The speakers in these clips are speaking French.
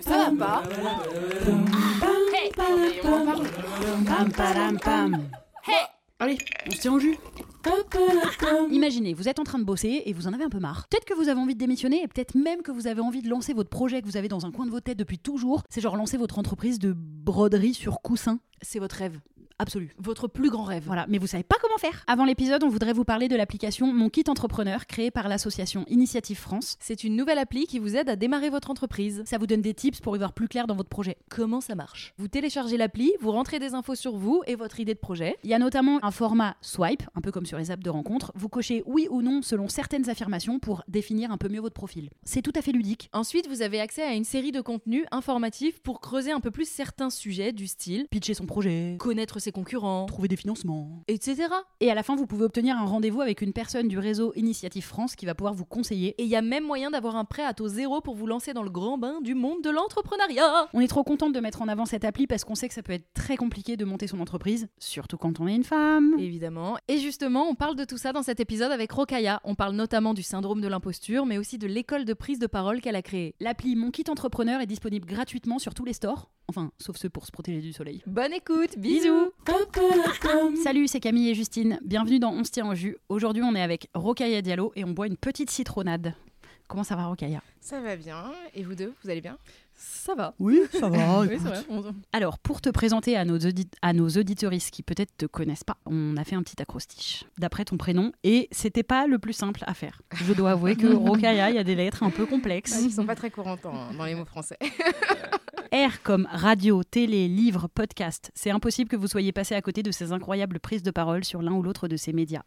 Ça va pas Allez, on se tient au jus. Imaginez, vous êtes en train de bosser et vous en avez un peu marre. Peut-être que vous avez envie de démissionner et peut-être même que vous avez envie de lancer votre projet que vous avez dans un coin de votre tête depuis toujours. C'est genre lancer votre entreprise de broderie sur coussin. C'est votre rêve. Absolu. Votre plus grand rêve. Voilà, mais vous savez pas comment faire. Avant l'épisode, on voudrait vous parler de l'application Mon Kit Entrepreneur créée par l'association Initiative France. C'est une nouvelle appli qui vous aide à démarrer votre entreprise. Ça vous donne des tips pour y voir plus clair dans votre projet. Comment ça marche? Vous téléchargez l'appli, vous rentrez des infos sur vous et votre idée de projet. Il y a notamment un format swipe, un peu comme sur les apps de rencontre. Vous cochez oui ou non selon certaines affirmations pour définir un peu mieux votre profil. C'est tout à fait ludique. Ensuite, vous avez accès à une série de contenus informatifs pour creuser un peu plus certains sujets du style Pitcher son projet, connaître ses concurrents, trouver des financements. etc. Et à la fin, vous pouvez obtenir un rendez-vous avec une personne du réseau Initiative France qui va pouvoir vous conseiller. Et il y a même moyen d'avoir un prêt à taux zéro pour vous lancer dans le grand bain du monde de l'entrepreneuriat. On est trop contente de mettre en avant cette appli parce qu'on sait que ça peut être très compliqué de monter son entreprise, surtout quand on est une femme. Évidemment. Et justement, on parle de tout ça dans cet épisode avec Rokaya. On parle notamment du syndrome de l'imposture, mais aussi de l'école de prise de parole qu'elle a créée. L'appli Mon Kit Entrepreneur est disponible gratuitement sur tous les stores. Enfin, sauf ceux pour se protéger du soleil. Bonne écoute, bisous Salut, c'est Camille et Justine. Bienvenue dans On se tient au jus. Aujourd'hui, on est avec Rokaya Diallo et on boit une petite citronnade. Comment ça va, Rokaya? Ça va bien. Et vous deux, vous allez bien? Ça va. Oui, ça va. Oui, c'est vrai. On- Alors, pour te présenter à nos, audi- à nos auditoristes qui peut-être te connaissent pas, on a fait un petit acrostiche d'après ton prénom et c'était pas le plus simple à faire. Je dois avouer que Rokaya, il y a des lettres un peu complexes. Ils sont pas très courants en- dans les mots français. R comme radio, télé, livre, podcast. C'est impossible que vous soyez passé à côté de ces incroyables prises de parole sur l'un ou l'autre de ces médias.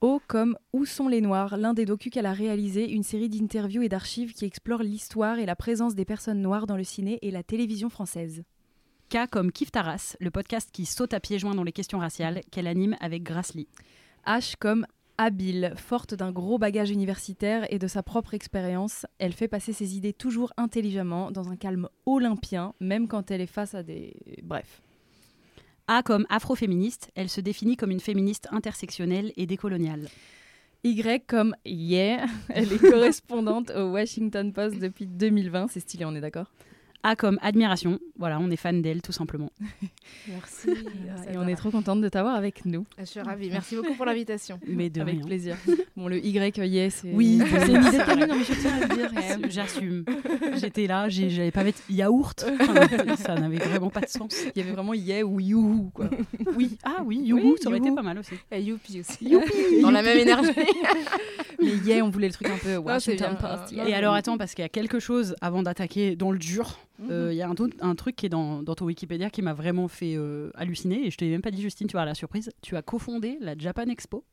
O comme Où sont les Noirs, l'un des docus qu'elle a réalisé, une série d'interviews et d'archives qui explore l'histoire et la présence des personnes noires dans le ciné et la télévision française. K comme Kif Taras, le podcast qui saute à pieds joints dans les questions raciales qu'elle anime avec Grace Lee. H comme habile, forte d'un gros bagage universitaire et de sa propre expérience, elle fait passer ses idées toujours intelligemment, dans un calme olympien, même quand elle est face à des... Bref. A comme afroféministe, elle se définit comme une féministe intersectionnelle et décoloniale. Y comme yeah, elle est correspondante au Washington Post depuis 2020, c'est stylé, on est d'accord? A comme admiration, voilà, on est fan d'elle tout simplement. Merci. Et on est trop contente de t'avoir avec nous. Je suis ravie. Merci beaucoup pour l'invitation. Mais de avec rien. plaisir. Bon, le Y, yeah, c'est... Oui, c'est une idée de Camille, non, mais je tiens à le dire. Euh, J'assume. J'étais là, j'ai- j'allais pas mettre yaourt. Enfin, ça n'avait vraiment pas de sens. Il y avait vraiment yeah ou youhou, quoi. Oui, ah oui, youhou, Oui, ça aurait été youhou. pas mal aussi. Et youpi aussi. Youpi. Dans la même énergie. Mais yeah, on voulait le truc un peu c'est Washington bien. Post. Euh, yeah. Et alors attends, parce qu'il y a quelque chose avant d'attaquer dans le dur. Mhm. Euh, Il y a un, truc qui est dans, dans ton Wikipédia qui m'a vraiment fait euh, halluciner. Et je te l'ai même pas dit, Justine, tu vas à la surprise. Tu as cofondé la Japan Expo.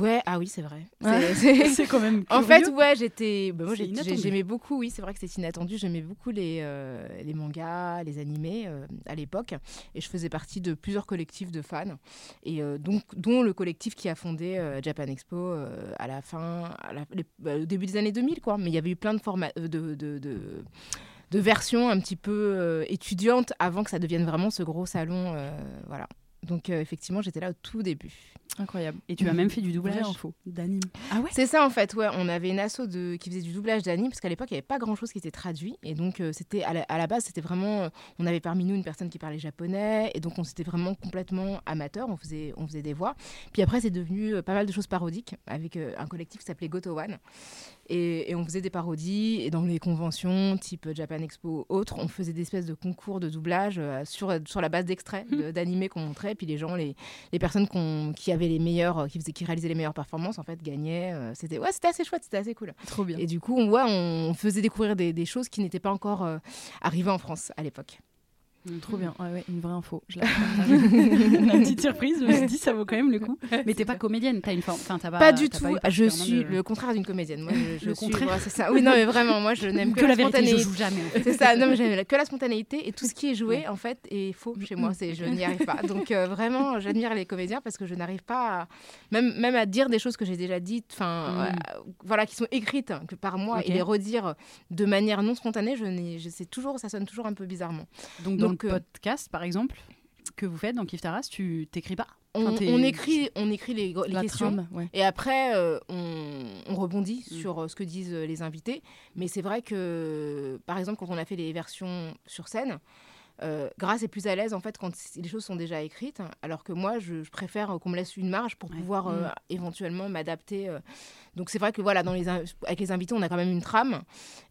Ouais, ah oui, c'est vrai. C'est- quand même. En curieux. fait, ouais, j'étais. bah, moi, j'aimais beaucoup, oui, c'est vrai que c'est inattendu. J'aimais beaucoup les, euh, les mangas, les animés euh, à l'époque. Et je faisais partie de plusieurs collectifs de fans. Et euh, donc, dont le collectif qui a fondé Japan Expo à la fin, à la- les- bah, au début des années 2000, quoi. Mais il y avait eu plein de formats. de, de, de de versions un petit peu euh, étudiantes avant que ça devienne vraiment ce gros salon. euh, voilà. Donc, euh, effectivement, j'étais là au tout début. Incroyable. Et tu as même fait du doublage info. d'anime. Ah ouais? C'est ça en fait, ouais. On avait une asso de... qui faisait du doublage d'anime parce qu'à l'époque il n'y avait pas grand chose qui était traduit et donc euh, c'était à la, à la base c'était vraiment, on avait parmi nous une personne qui parlait japonais et donc on s'était vraiment complètement amateur, on faisait, on faisait des voix. Puis après c'est devenu euh, pas mal de choses parodiques avec euh, un collectif qui s'appelait Goto One et, et on faisait des parodies. Et dans les conventions, type Japan Expo, autres, on faisait des espèces de concours de doublage euh, sur, sur la base d'extraits de- d'animés qu'on montrait. Puis les gens, les, les personnes qui avaient les meilleurs, qui, faisaient, qui réalisaient les meilleures performances, en fait, gagnaient. euh, c'était ouais, c'était assez chouette, c'était assez cool. Trop bien. Et du coup, on, ouais, on faisait découvrir des, des choses qui n'étaient pas encore euh, arrivées en France à l'époque. Trop bien. Ouais, ouais, une vraie info. Je la petite surprise, je me suis dit, ça vaut quand même le coup. Mais t'es pas comédienne, t'as une forme. Enfin, t'as pas, Pas du tout. je suis de- le contraire d'une comédienne. Moi, je, je Le suis. contraire. ouais, c'est ça. Oui, non, mais vraiment, moi, je n'aime que, que la vérité, je spontanéité. joue jamais. en fait. C'est ça, non, mais j'aime que la spontanéité et tout ce qui est joué en fait est faux chez moi, c'est je n'y arrive pas. Donc euh, vraiment, j'admire les comédiens parce que je n'arrive pas à, même même à dire des choses que j'ai déjà dites, enfin Mm. euh, voilà, qui sont écrites que par moi Ok. et les redire de manière non spontanée, je je sais toujours, ça sonne toujours un peu bizarrement. Donc, dans Donc, le euh, podcast, par exemple, que vous faites dans Kif Taras, tu t'écris pas? On, Enfin, t'es- on écrit, on écrit les, questions. trame, ouais. Et après, euh, on, on rebondit Mm. sur euh, ce que disent euh, les invités. Mais c'est vrai que, par exemple, quand on a fait les versions sur scène, euh, Grace est plus à l'aise en fait quand les choses sont déjà écrites, alors que moi, je, je préfère euh, qu'on me laisse une marge pour Ouais. pouvoir euh, Mm. éventuellement m'adapter. euh. Donc c'est vrai que voilà, dans les avec les invités, on a quand même une trame.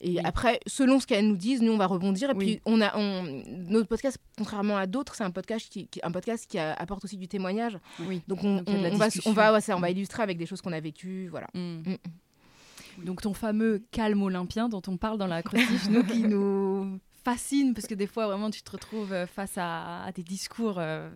Et Oui. après, selon ce qu'elles nous disent, nous on va rebondir. Et Oui. puis on a, on, notre podcast, contrairement à d'autres, c'est un podcast qui, qui- un podcast qui apporte aussi du témoignage. Oui. Donc on, Donc, va, on va, ouais, c'est- on va illustrer avec des choses qu'on a vécues, voilà. Mm. Mm. Donc ton fameux calme olympien dont on parle dans la crostiche, nous qui nous fascine parce que des fois vraiment tu te retrouves euh, face à, à des discours euh,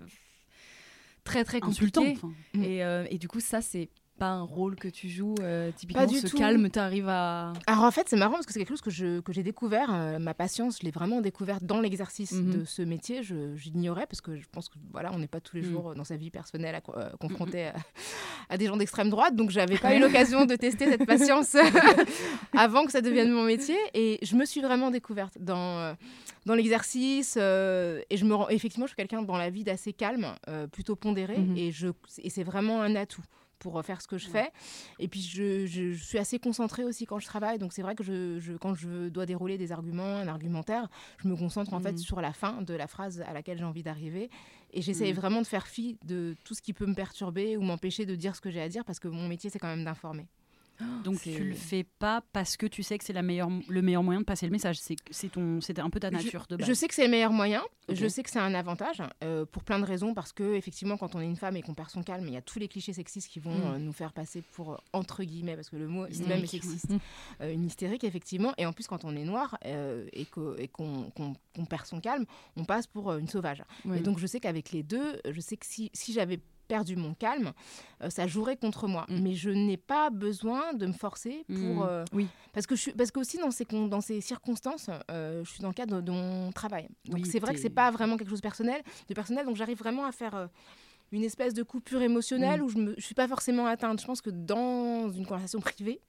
très très insultant. compliqués. enfin. Et, euh, et du coup ça c'est pas un rôle que tu joues euh, typiquement Pas du ce tout. calme tu arrives à Alors en fait, c'est marrant parce que c'est quelque chose que je- que j'ai découvert. euh, ma patience, je l'ai vraiment découverte dans l'exercice Mhm. de ce métier. Je, l'ignorais parce que je pense que voilà, on n'est pas tous les Mhm. jours euh, dans sa vie personnelle à euh, confronté à, à des gens d'extrême droite. Donc j'avais pas eu l'occasion de tester cette patience avant que ça devienne mon métier. Et je me suis vraiment découverte dans, dans l'exercice. et je me rends, effectivement, je suis quelqu'un dans la vie d'assez calme, plutôt pondéré. Mhm. Et, je, et c'est vraiment un atout pour faire ce que je fais. Et puis, je, je- je suis assez concentrée aussi quand je travaille. Donc, c'est vrai que je, je- quand je dois dérouler des arguments, un argumentaire, je me concentre en fait Mhm. sur la fin de la phrase à laquelle j'ai envie d'arriver. Et j'essaye Mhm. vraiment de faire fi de tout ce qui peut me perturber ou m'empêcher de dire ce que j'ai à dire parce que mon métier, c'est quand même d'informer. Donc tu le fais pas parce que tu sais que c'est la meilleure, le meilleur moyen de passer le message. C'est c'est ton, c'était un peu ta nature de base. Je sais que c'est le meilleur moyen. Je sais que c'est un avantage euh, pour plein de raisons parce que effectivement, quand on est une femme et qu'on perd son calme, il y a tous les clichés sexistes qui vont Mm. euh, nous faire passer pour euh, entre guillemets parce que le mot Hystérique, même est sexiste, euh, une hystérique effectivement. Et en plus, quand on est noir et qu'on perd son calme, on passe pour une sauvage. Ouais. Et donc, je sais qu'avec les deux, je sais que si, si j'avais perdu mon calme, euh, ça jouerait contre moi. Mm. Mais je n'ai pas besoin de me forcer pour. Mm. euh, Oui. Parce que je suis, parce que aussi dans ces dans ces circonstances, euh, je suis dans le cadre de mon travail. Donc Oui, c'est vrai que c'est pas vraiment quelque chose de personnel, de personnel. Donc j'arrive vraiment à faire. une espèce de coupure émotionnelle Mm. où je ne suis pas forcément atteinte. Je pense que dans une conversation privée,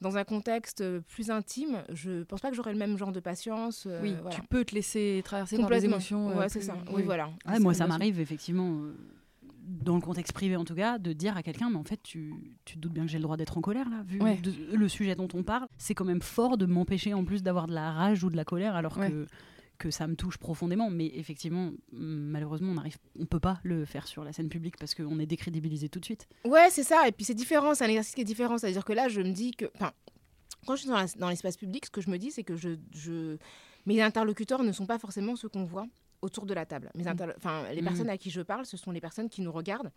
dans un contexte plus intime, je pense pas que j'aurais le même genre de patience. euh, oui, voilà. tu peux te laisser traverser par Complètement. émotions. euh, ouais, c'est ça. Oui, voilà. Moi, ça m'arrive effectivement, dans le contexte privé en tout cas, de dire à quelqu'un, mais en fait, tu, tu te doutes bien que j'ai le droit d'être en colère là, vu Ouais. de- le sujet dont on parle. C'est quand même fort de m'empêcher en plus d'avoir de la rage ou de la colère, alors Ouais. que que ça me touche profondément. Mais effectivement, malheureusement, on arrive, on peut pas le faire sur la scène publique parce qu'on est décrédibilisé tout de suite. Ouais, c'est ça. Et puis c'est différent, c'est un exercice qui est différent. C'est-à-dire que là, je me dis que. Enfin, quand je suis dans l'espace public, ce que je me dis, c'est que je, je... mes interlocuteurs ne sont pas forcément ceux qu'on voit autour de la table. Mes enfin, les Mhm. personnes à qui je parle, ce sont les personnes qui nous regardent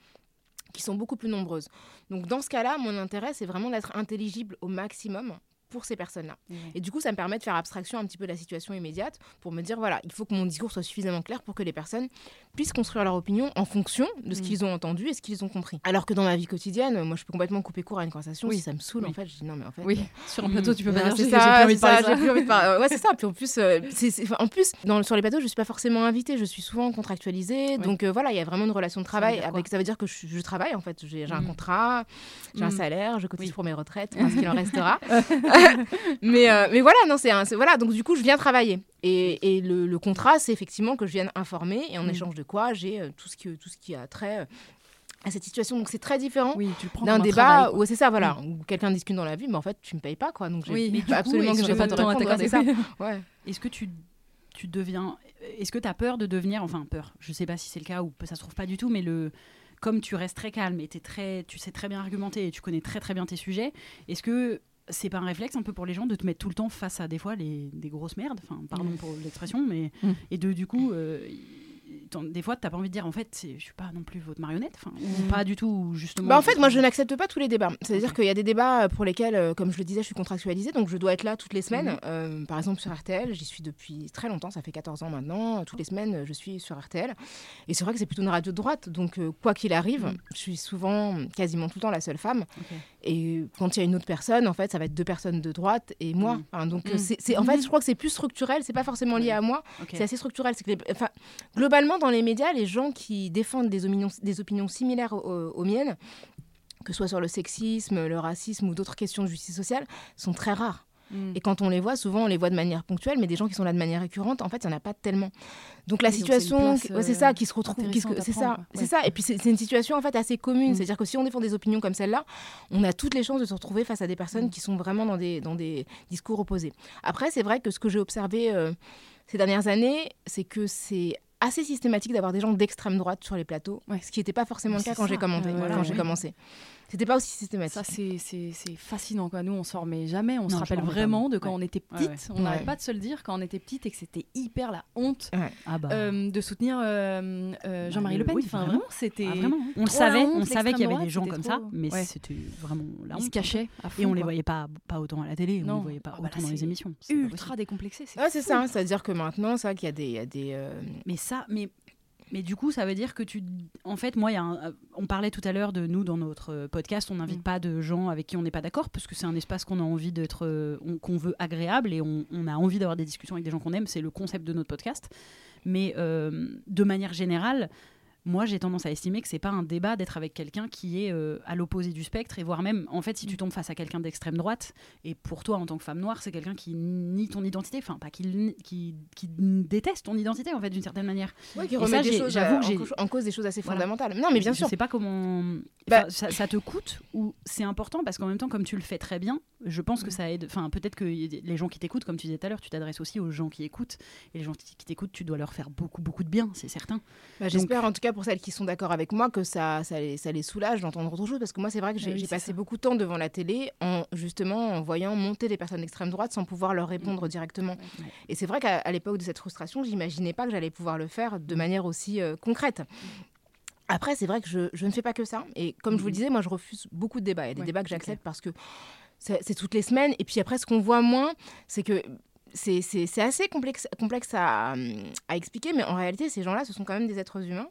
qui sont beaucoup plus nombreuses. Donc dans ce cas-là, mon intérêt, c'est vraiment d'être intelligible au maximum pour ces personnes-là. Et du coup, ça me permet de faire abstraction un petit peu de la situation immédiate pour me dire, voilà, il faut que mon discours soit suffisamment clair pour que les personnes puissent construire leur opinion en fonction de ce Mm. qu'ils ont entendu et ce qu'ils ont compris. Alors que dans ma vie quotidienne, moi, je peux complètement couper court à une conversation. Oui. Si ça me saoule, Oui. en fait, je dis non, mais en fait... Oui, sur un plateau, tu peux pas Voilà, dire c'est j'ai ça, plus envie de ça, parler j'ai ça. plus envie de parler. Ouais, c'est ça. Puis en plus, euh, en plus dans, sur les bateaux, je suis pas forcément invitée. Je suis souvent contractualisée. Donc euh, voilà, il y a vraiment une relation de travail. quoi avec, ça veut dire que je, je travaille en fait. J'ai un Mhm. contrat, j'ai un Mhm. salaire, je cotise pour mes retraites, enfin, ce qu'il en restera. mais, euh, mais voilà, non, c'est voilà. Donc du coup, je viens travailler. Et, et le, le contrat, c'est effectivement que je vienne informer. Et en Mhm. échange de quoi, j'ai euh, tout ce qui tout ce qui a trait euh, à cette situation. Donc c'est très différent Oui, d'un débat travail, où c'est ça, voilà, où quelqu'un discute dans la vie, mais en fait, tu me payes pas, quoi. Donc, j'ai Oui, absolument est-ce que je pas de temps à ça. Ouais. Est-ce que tu, tu deviens. Est-ce que tu as peur de devenir. Enfin, peur. Je sais pas si c'est le cas ou ça se trouve pas du tout, mais le. Comme tu restes très calme et t'es très, tu sais très bien argumenter et tu connais très très bien tes sujets, est-ce que c'est pas un réflexe un peu pour les gens de te mettre tout le temps face à des fois les, des grosses merdes, enfin pardon Mm. pour l'expression, mais Mm. et de du coup, euh, des fois t'as pas envie de dire en fait je suis pas non plus votre marionnette, enfin ou Mm. pas du tout justement. Bah, en fait, moi, je n'accepte pas tous les débats. C'est-à-dire qu'il y a des débats pour lesquels, euh, comme je le disais, je suis contractualisée, donc je dois être là toutes les semaines. Mhm. Euh, par exemple, sur RTL, j'y suis depuis très longtemps, ça fait 14 ans maintenant. Toutes les semaines, euh, je suis sur RTL. Et c'est vrai que c'est plutôt une radio de droite, donc euh, quoi qu'il arrive, Mhm. je suis souvent, quasiment tout le temps, la seule femme. Et quand il y a une autre personne, en fait, ça va être deux personnes de droite et moi. Enfin, donc, euh, c'est, en fait, je crois que c'est plus structurel, c'est pas forcément lié à moi, c'est assez structurel. Que les- enfin, globalement, dans les médias, les gens qui défendent des opinions, des opinions similaires aux, aux miennes, que ce soit sur le sexisme, le racisme ou d'autres questions de justice sociale, sont très rares. Mm. Et quand on les voit, souvent on les voit de manière ponctuelle, mais des gens qui sont là de manière récurrente, en fait, il n'y en a pas tellement. Donc la Oui, c'est situation, ouais, c'est euh, ça, qui se retrouve, c'est ça, c'est ça. Et puis c'est une situation en fait assez commune, Mm. c'est-à-dire que si on défend des opinions comme celle-là, on a toutes les chances de se retrouver face à des personnes Mm. qui sont vraiment dans des dans des discours opposés. Après, c'est vrai que ce que j'ai observé euh, ces dernières années, c'est que c'est assez systématique d'avoir des gens d'extrême droite sur les plateaux, Ouais. ce qui n'était pas forcément le cas quand j'ai. Ouais, ouais. commencé, c'était pas aussi systématique. Ça, c'est- c'est c'est fascinant. Quoi. Nous, on s'en remet jamais. On Non, se rappelle vraiment de quand Ouais. on était petite. ouais. On n'arrête Ouais. pas de se le dire quand on était petite et que c'était hyper la honte Ah bah. euh, de soutenir euh, euh, Jean-Marie le- Le Pen. oui, enfin, vraiment. c'était. Ah, vraiment. On le savait, honte, on savait qu'il y avait des gens comme ça, mais Ouais. c'était vraiment la Ils se honte. cachaient à fond. Et on les quoi. voyait pas, pas autant à la télé, on Non. les voyait pas Ah bah là, autant dans les émissions. Ultra décomplexé. C'est fou. ça. hein. C'est-à-dire que maintenant, c'est vrai qu'il y a des, il y a des Mais ça, mais, mais du coup, ça veut dire que tu. En fait, moi, il y a un- on parlait tout à l'heure de nous dans notre euh, podcast, on n'invite Mm. pas de gens avec qui on n'est pas d'accord, parce que c'est un espace qu'on a envie d'être. euh, on- qu'on veut agréable et on, on a envie d'avoir des discussions avec des gens qu'on aime. C'est le concept de notre podcast. Mais euh, de manière générale. Moi, j'ai tendance à estimer que c'est pas un débat d'être avec quelqu'un qui est euh, à l'opposé du spectre, et voire même, en fait, si tu tombes face à quelqu'un d'extrême droite, et pour toi, en tant que femme noire, c'est quelqu'un qui nie ton identité, enfin, pas qui, qui, qui déteste ton identité, en fait, d'une certaine manière. Ouais, qui Et remet ça, des choses j'avoue euh, en, en cause des choses assez Voilà. fondamentales. Non, mais bien je sûr. sais pas comment. Bah- ça te coûte ou c'est important parce qu'en même temps, comme tu le fais très bien, je pense que Mm. ça aide. Enfin, peut-être que les gens qui t'écoutent, comme tu disais tout à l'heure, tu t'adresses aussi aux gens qui écoutent. Et les gens qui t'écoutent, tu dois leur faire beaucoup, beaucoup de bien, c'est certain. Bah, J'espère en tout cas pour celles qui sont d'accord avec moi que ça, ça, les, ça les soulage d'entendre autre chose parce que moi c'est vrai que j'ai Ah oui, passé ça. beaucoup de temps devant la télé en justement en voyant monter des personnes d'extrême droite sans pouvoir leur répondre directement. Ouais. Et c'est vrai qu'à l'époque de cette frustration, j'imaginais pas que j'allais pouvoir le faire de manière aussi euh, concrète. Après, c'est vrai que je, je ne fais pas que ça. Et comme je vous le disais, moi, je refuse beaucoup de débats. Il y a des Ouais, débats que j'accepte parce que c'est toutes les semaines. Et puis après, ce qu'on voit moins, c'est que c'est assez complexe, complexe à, à expliquer. Mais en réalité, ces gens-là, ce sont quand même des êtres humains.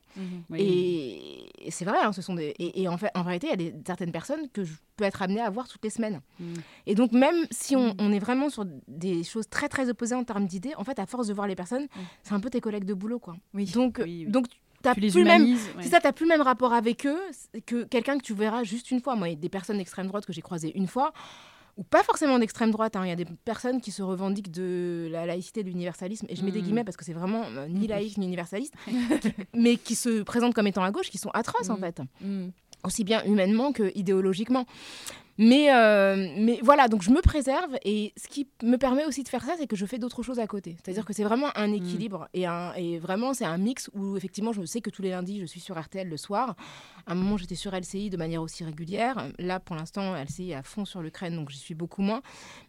Oui. Et, et c'est vrai, hein, ce sont des, et, et en, fait, en réalité, il y a des, certaines personnes que je peux être amenée à voir toutes les semaines. Mm. Et donc, même si on, Mm. on est vraiment sur des choses très, très opposées en termes d'idées, en fait, à force de voir les personnes, c'est un peu tes collègues de boulot, quoi. Oui. Donc, oui. donc t'as plus le même, ouais. ça, t'as plus le même rapport avec eux que quelqu'un que tu verras juste une fois. Moi, il y a des personnes d'extrême droite que j'ai croisées une fois, ou pas forcément d'extrême droite. hein. Il y a des personnes qui se revendiquent de la laïcité, de l'universalisme, et je mets des Mm. guillemets parce que c'est vraiment euh, ni laïque ni universaliste, mais qui se présentent comme étant à gauche, qui sont atroces en Mm. fait Mhm. aussi bien humainement que idéologiquement. Mais, euh, mais voilà, donc je me préserve et ce qui me permet aussi de faire ça, c'est que je fais d'autres choses à côté. C'est-à-dire que c'est vraiment un équilibre et, un, et vraiment c'est un mix où effectivement je sais que tous les lundis je suis sur RTL le soir. À un moment j'étais sur LCI de manière aussi régulière. Là pour l'instant LCI est à fond sur l'Ukraine donc j'y suis beaucoup moins.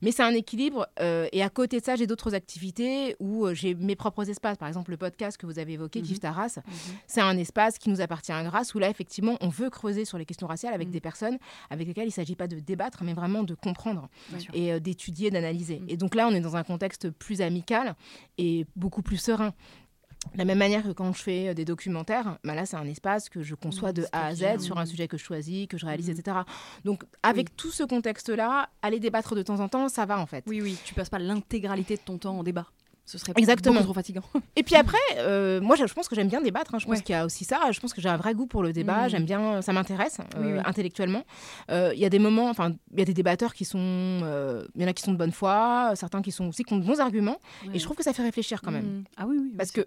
Mais c'est un équilibre euh, et à côté de ça j'ai d'autres activités où euh, j'ai mes propres espaces. Par exemple le podcast que vous avez évoqué. Kif Taras, Mhm. c'est un espace qui nous appartient à grâce où là effectivement on veut creuser sur les questions raciales avec Mm. des personnes avec lesquelles il ne s'agit pas de débattre mais vraiment de comprendre et euh, d'étudier, d'analyser. Mm. Et donc là on est dans un contexte plus amical et beaucoup plus serein. De la même manière que quand je fais euh, des documentaires, bah là c'est un espace que je conçois Mm, de A à Z sur un sujet que je choisis, que je réalise, Mm. etc. Donc avec tout ce contexte-là, aller débattre de temps en temps, ça va en fait. Oui, oui, tu passes pas l'intégralité de ton temps en débat. Ce serait Exactement. beaucoup trop fatigant. Et puis après, euh, moi je pense que j'aime bien débattre. hein. Je pense Ouais. qu'il y a aussi ça. Je pense que j'ai un vrai goût pour le débat. Mhm. J'aime bien, ça m'intéresse euh, Oui, oui. intellectuellement. Euh, Il y a des moments, enfin, il y a des débatteurs qui sont, euh, il y en a qui sont de bonne foi, certains qui sont aussi qui ont de bons arguments. Et je trouve que ça fait réfléchir quand même. Mhm. Ah oui, oui. Parce que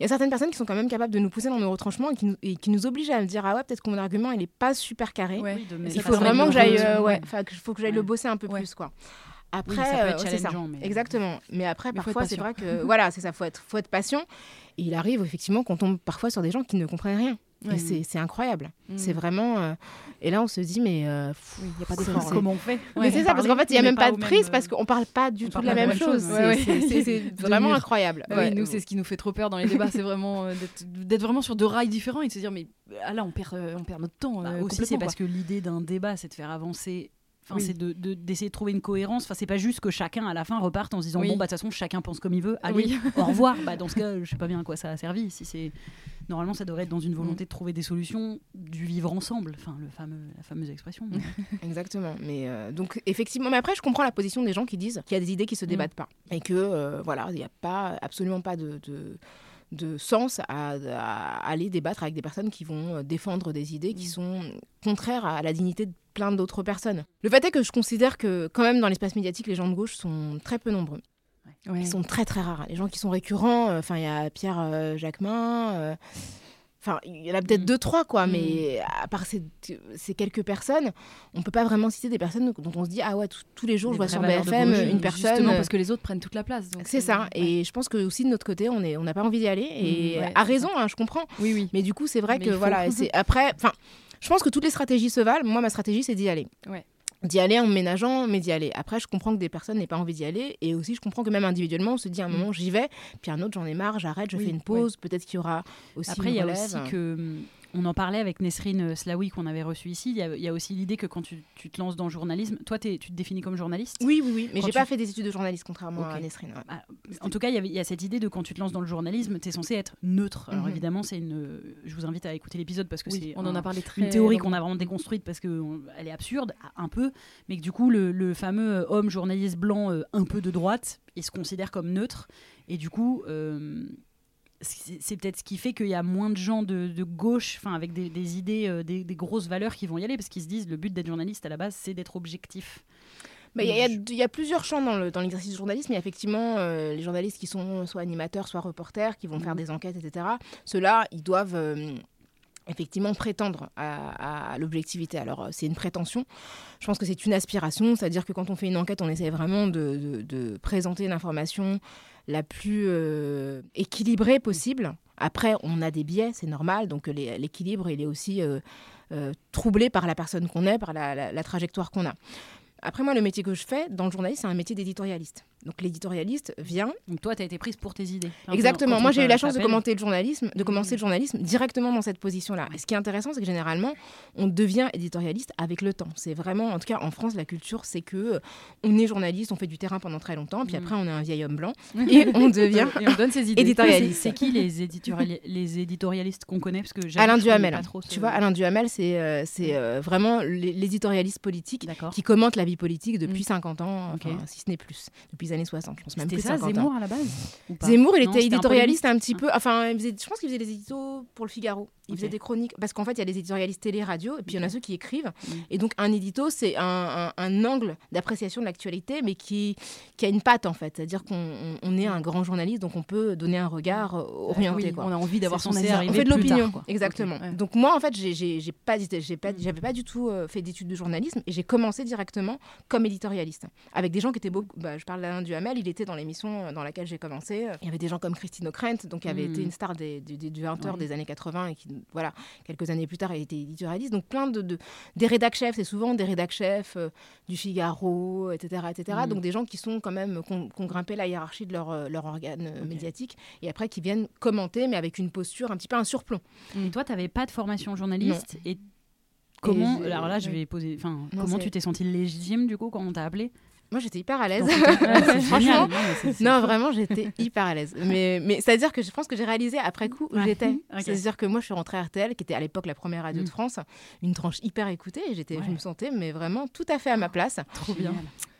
il y a certaines personnes qui sont quand même capables de nous pousser dans nos retranchements et qui nous, et qui nous obligent à me dire ah ouais peut-être que mon argument il est pas super carré. Ouais. Il faut vraiment que j'aille, euh, ouais, ouais. enfin, que- faut que j'aille Ouais. le bosser un peu Ouais. plus quoi. Oui, Après, ça peut être euh, ça. mais- Exactement. Mais après, Mais parfois, c'est vrai que voilà, c'est ça, faut être, faut être patient. Et il arrive effectivement qu'on tombe parfois sur des gens qui ne comprennent rien. Et c'est c'est incroyable. Mm. C'est vraiment. euh, Et là, on se dit, mais. euh, Oui, il n'y a pas d'effort. Comment on fait mais c'est ça, parce qu'en fait, il n'y a même pas de prise même, parce qu'on parle pas du on tout de la même chose. Ouais, ouais. C'est- vraiment mur. incroyable. Ouais. oui, nous, c'est ce qui nous fait trop peur dans les débats, c'est vraiment euh, d'être- vraiment sur deux rails différents et de se dire, mais ah là, on perd, euh, on perd notre temps. Bah, euh, aussi, c'est parce que l'idée d'un débat, c'est de faire avancer. Enfin, Oui. c'est de- de- d'essayer de, trouver une cohérence. Enfin, c'est pas juste que chacun à la fin reparte en se disant Oui. bon bah de toute façon chacun pense comme il veut. Allez, Oui. au revoir. Bah dans ce cas, je sais pas bien à quoi ça a servi. Si c'est normalement, ça devrait être dans une volonté de trouver des solutions, du vivre ensemble. Enfin, le fameux, la fameuse expression. mais- Exactement. Mais euh, donc effectivement, mais après je comprends la position des gens qui disent qu'il y a des idées qui se débattent pas et que euh, voilà, il n'y a pas absolument pas de, de, de sens à, à aller débattre avec des personnes qui vont euh, défendre des idées qui sont contraires à la dignité de plein d'autres personnes. Le fait est que je considère que quand même dans l'espace médiatique, les gens de gauche sont très peu nombreux. Ouais. Ils sont très très rares. Les gens qui sont récurrents, euh, enfin il y a Pierre euh, Jacquemin. euh, Enfin, il y en a peut-être Mm. deux, trois, quoi, Mm. mais à part ces, ces quelques personnes, on peut pas vraiment citer des personnes dont on se dit, ah ouais, tous- les jours, Des je vois sur BFM une personne. Justement parce que les autres prennent toute la place. C'est ça. ouais. Et je pense que aussi de notre côté, on est, on n'a pas envie d'y aller. Et Mm, ouais, à raison, hein, je comprends. Oui, oui. Mais du coup, c'est vrai Mais que voilà, après. Enfin, je pense que toutes les stratégies se valent. Moi, ma stratégie, c'est d'y aller. Ouais. D'y aller en ménageant, mais d'y aller. Après, je comprends que des personnes n'aient pas envie d'y aller. Et aussi, je comprends que même individuellement, on se dit à un Mm. moment, j'y vais. Puis un autre, j'en ai marre, j'arrête, je Oui, fais une pause. Peut-être qu'il y aura aussi. Après, il y a aussi que. On en parlait avec Nesrine Slaoui qu'on avait reçu ici. Il y, a- il y a aussi l'idée que quand tu, tu te lances dans le journalisme, toi, tu te définis comme journaliste. Oui, oui, oui. Mais j'ai tu- pas fait des études de journaliste, contrairement à. Nesrine. ouais. Ah, En tout cas, il y, avait- il y a cette idée de quand tu te lances dans le journalisme, tu es censé être neutre. Alors Mhm. évidemment, c'est une. Je vous invite à écouter l'épisode parce que Oui, c'est on en a parlé très une théorie qu'on a vraiment déconstruite parce qu'elle est absurde, un peu, mais que du coup, le, le fameux euh, homme journaliste blanc euh, un peu de droite, il se considère comme neutre. Et du coup, euh, c'est peut-être ce qui fait qu'il y a moins de gens de, de gauche, enfin avec des, des idées, euh, des, des grosses valeurs qui vont y aller, parce qu'ils se disent le but d'être journaliste à la base, c'est d'être objectif. Bah, Il y, a- y y plusieurs champs dans le- dans l'exercice du journalisme. Il y a effectivement euh, les journalistes qui sont soit animateurs, soit reporters, qui vont faire Mhm. des enquêtes, etc. Ceux-là, ils doivent euh, effectivement prétendre à, l'objectivité. Alors, euh, c'est une prétention. Je pense que c'est une aspiration. C'est-à-dire que quand on fait une enquête, on essaie vraiment de, présenter l'information la plus euh, équilibrée possible. Après, on a des biais, c'est normal. Donc, les- l'équilibre, il est aussi euh, euh, troublé par la personne qu'on est, par la trajectoire qu'on a. Après, moi, le métier que je fais dans le journalisme, c'est un métier d'éditorialiste. Donc, l'éditorialiste vient. Donc toi, tu as été prise pour tes idées. Exactement. Moi, j'ai eu la chance de commenter le journalisme, de commencer le journalisme directement dans cette position-là. Et ce qui est intéressant, c'est que généralement, on devient éditorialiste avec le temps. C'est vraiment, en tout cas, en France, la culture, c'est que euh, on est journaliste, on fait du terrain pendant très longtemps, puis Mm. après, on est un vieil homme blanc et on devient Et on donne ses idées. éditorialiste. C'est qui les, éditoriali- les éditorialistes qu'on connaît? Parce que j'avoue Alain Duhamel. pas trop ce- Tu vois, Alain Duhamel, c'est euh, c'est euh, vraiment l'é- l'éditorialiste politique qui commente la vie politique depuis Mm. 50 ans, enfin, si ce n'est plus, depuis années 60, je pense même C'était plus ça, 50 ans. Zemmour à la base Zemmour, il Non, était éditorialiste un, petit peu. Enfin, il faisait- je pense qu'il faisait des éditos pour le Figaro. Il faisait des chroniques. Parce qu'en fait, il y a des éditorialistes télé, radio, et puis il y en a ceux qui écrivent. Mm. Et donc, un édito, c'est un, un- un angle d'appréciation de l'actualité, mais qui, qui a une patte, en fait. C'est-à-dire qu'on on- on est un grand journaliste, donc on peut donner un regard euh, orienté. Oui, quoi. on a envie d'avoir son avis. On fait de l'opinion, exactement. Ouais. Donc moi, en fait, j'ai- pas, pas, j'avais pas du tout euh, fait d'études de journalisme et j'ai commencé directement comme éditorialiste avec des gens qui étaient beaux. Bah, je parle d'Alain Duhamel, il était dans l'émission euh, dans laquelle j'ai commencé. Il y avait des gens comme Christine O'Krent, donc qui avait été une star des, du, du- du 20h Ouais. des années 80 et qui, voilà, quelques années plus tard, a été éditorialiste. Donc plein de, de- des rédac chefs, c'est souvent des rédac chefs euh, du Figaro, etc., etc. Mm. Donc des gens qui sont quand même qui ont, qui ont grimpé la hiérarchie de leur, euh, leur organe médiatique et après qui viennent commenter, mais avec une posture un petit peu un surplomb. Et toi, tu n'avais pas de formation journaliste et comment Alors là, je vais poser. Enfin, comment tu t'es sentie légitime du coup quand on t'a appelé? Moi, j'étais hyper à l'aise. Franchement, génial. Non, vraiment, j'étais hyper à l'aise. Mais, mais c'est-à-dire que je pense que j'ai réalisé après coup où Ouais. j'étais. Ok. C'est-à-dire que moi, je suis rentrée à RTL, qui était à l'époque la première radio Mm. de France, une tranche hyper écoutée. Et j'étais, Ouais. je me sentais, mais vraiment tout à fait à ma place. Trop bien.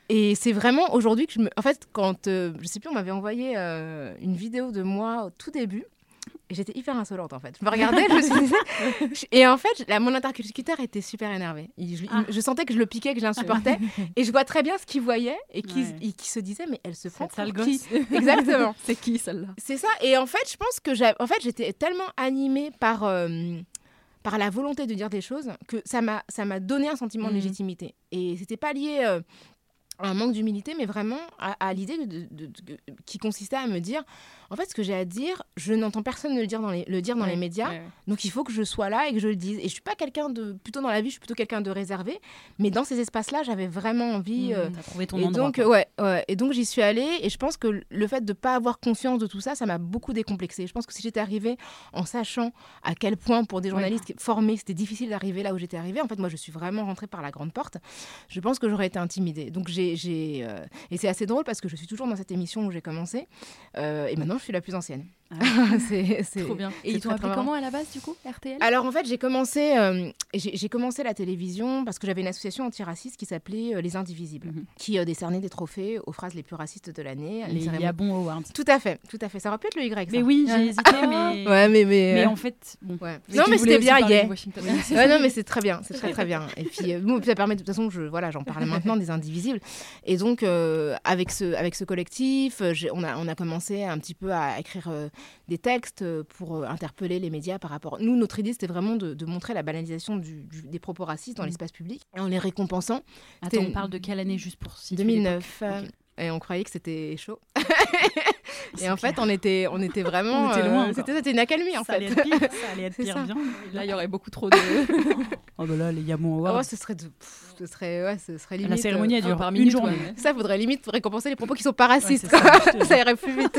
Et c'est vraiment aujourd'hui que je me. En fait, quand. euh, je sais plus, on m'avait envoyé euh, une vidéo de moi au tout début. Et j'étais hyper insolente en fait. Je me regardais, je me suis dit- Et en fait, mon interlocuteur était super énervé. Il- je, il- Ah. je sentais que je le piquais, que je l'insupportais. et je vois très bien ce qu'il voyait et qui, Ouais. se disait, mais elle se prend pour qui. Exactement. C'est qui celle-là? C'est ça. Et en fait, je pense que j'ai- en fait, j'étais tellement animée par, euh, par la volonté de dire des choses que ça m'a ça m'a donné un sentiment de Mhm. légitimité. Et c'était pas lié. euh, un manque d'humilité, mais vraiment à, l'idée qui consistait à me dire, en fait, ce que j'ai à dire, je n'entends personne le dire dans les, le dire dans les médias, donc il faut que je sois là et que je le dise. Et je suis pas quelqu'un de, plutôt dans la vie, je suis plutôt quelqu'un de réservé, mais dans ces espaces-là, j'avais vraiment envie. Mmh, euh, trouvé ton et endroit. Donc, ouais, et donc j'y suis allée, et je pense que le fait de pas avoir conscience de tout ça, ça m'a beaucoup décomplexée. Je pense que si j'étais arrivée en sachant à quel point pour des journalistes formés, c'était difficile d'arriver là où j'étais arrivée. En fait, moi, je suis vraiment rentrée par la grande porte. Je pense que j'aurais été intimidée. Donc j'ai euh, et c'est assez drôle parce que je suis toujours dans cette émission où j'ai commencé. Euh, et maintenant, je suis la plus ancienne. Ah. c'est trop bien. Et ils t'ont appelé comment à la base, du coup, RTL Alors, en fait, j'ai commencé, euh, j'ai commencé la télévision parce que j'avais une association antiraciste qui s'appelait Les Indivisibles, mhm. qui décernait des trophées aux phrases les plus racistes de l'année. Les, Yabon Awards. Tout à fait, tout à fait. Ça aurait pu être le Y. Mais oui, j'ai hésité, mais... Ouais, mais, mais, mais en fait, bon. Non, mais c'était bien, yeah. ouais, non, mais c'est très bien, c'est très très bien. Et puis, bon, ça permet de toute façon, je, voilà, j'en parlais maintenant des Indivisibles. Et donc, euh, avec, ce, avec ce collectif, euh, on a, on a commencé un petit peu à écrire euh, des textes pour interpeller les médias par rapport. Nous, notre idée, c'était vraiment de, montrer la banalisation des propos racistes dans mm. l'espace public en les récompensant. Attends, on parle de quelle année juste pour situer 2009. Et on croyait que c'était chaud. et en fait, on était, on était vraiment. on était loin. c'était une accalmie en ça fait. Allait être pire, ça allait être pire bien. Là, il y aurait beaucoup trop de. oh bah là, les Yamon Awards. Oh, ce serait, de... ce serait, ouais, ce serait limite. La cérémonie, elle dure par une journée. Ouais. Ça, faudrait limite récompenser les propos qui sont pas racistes. ça, ça irait plus vite.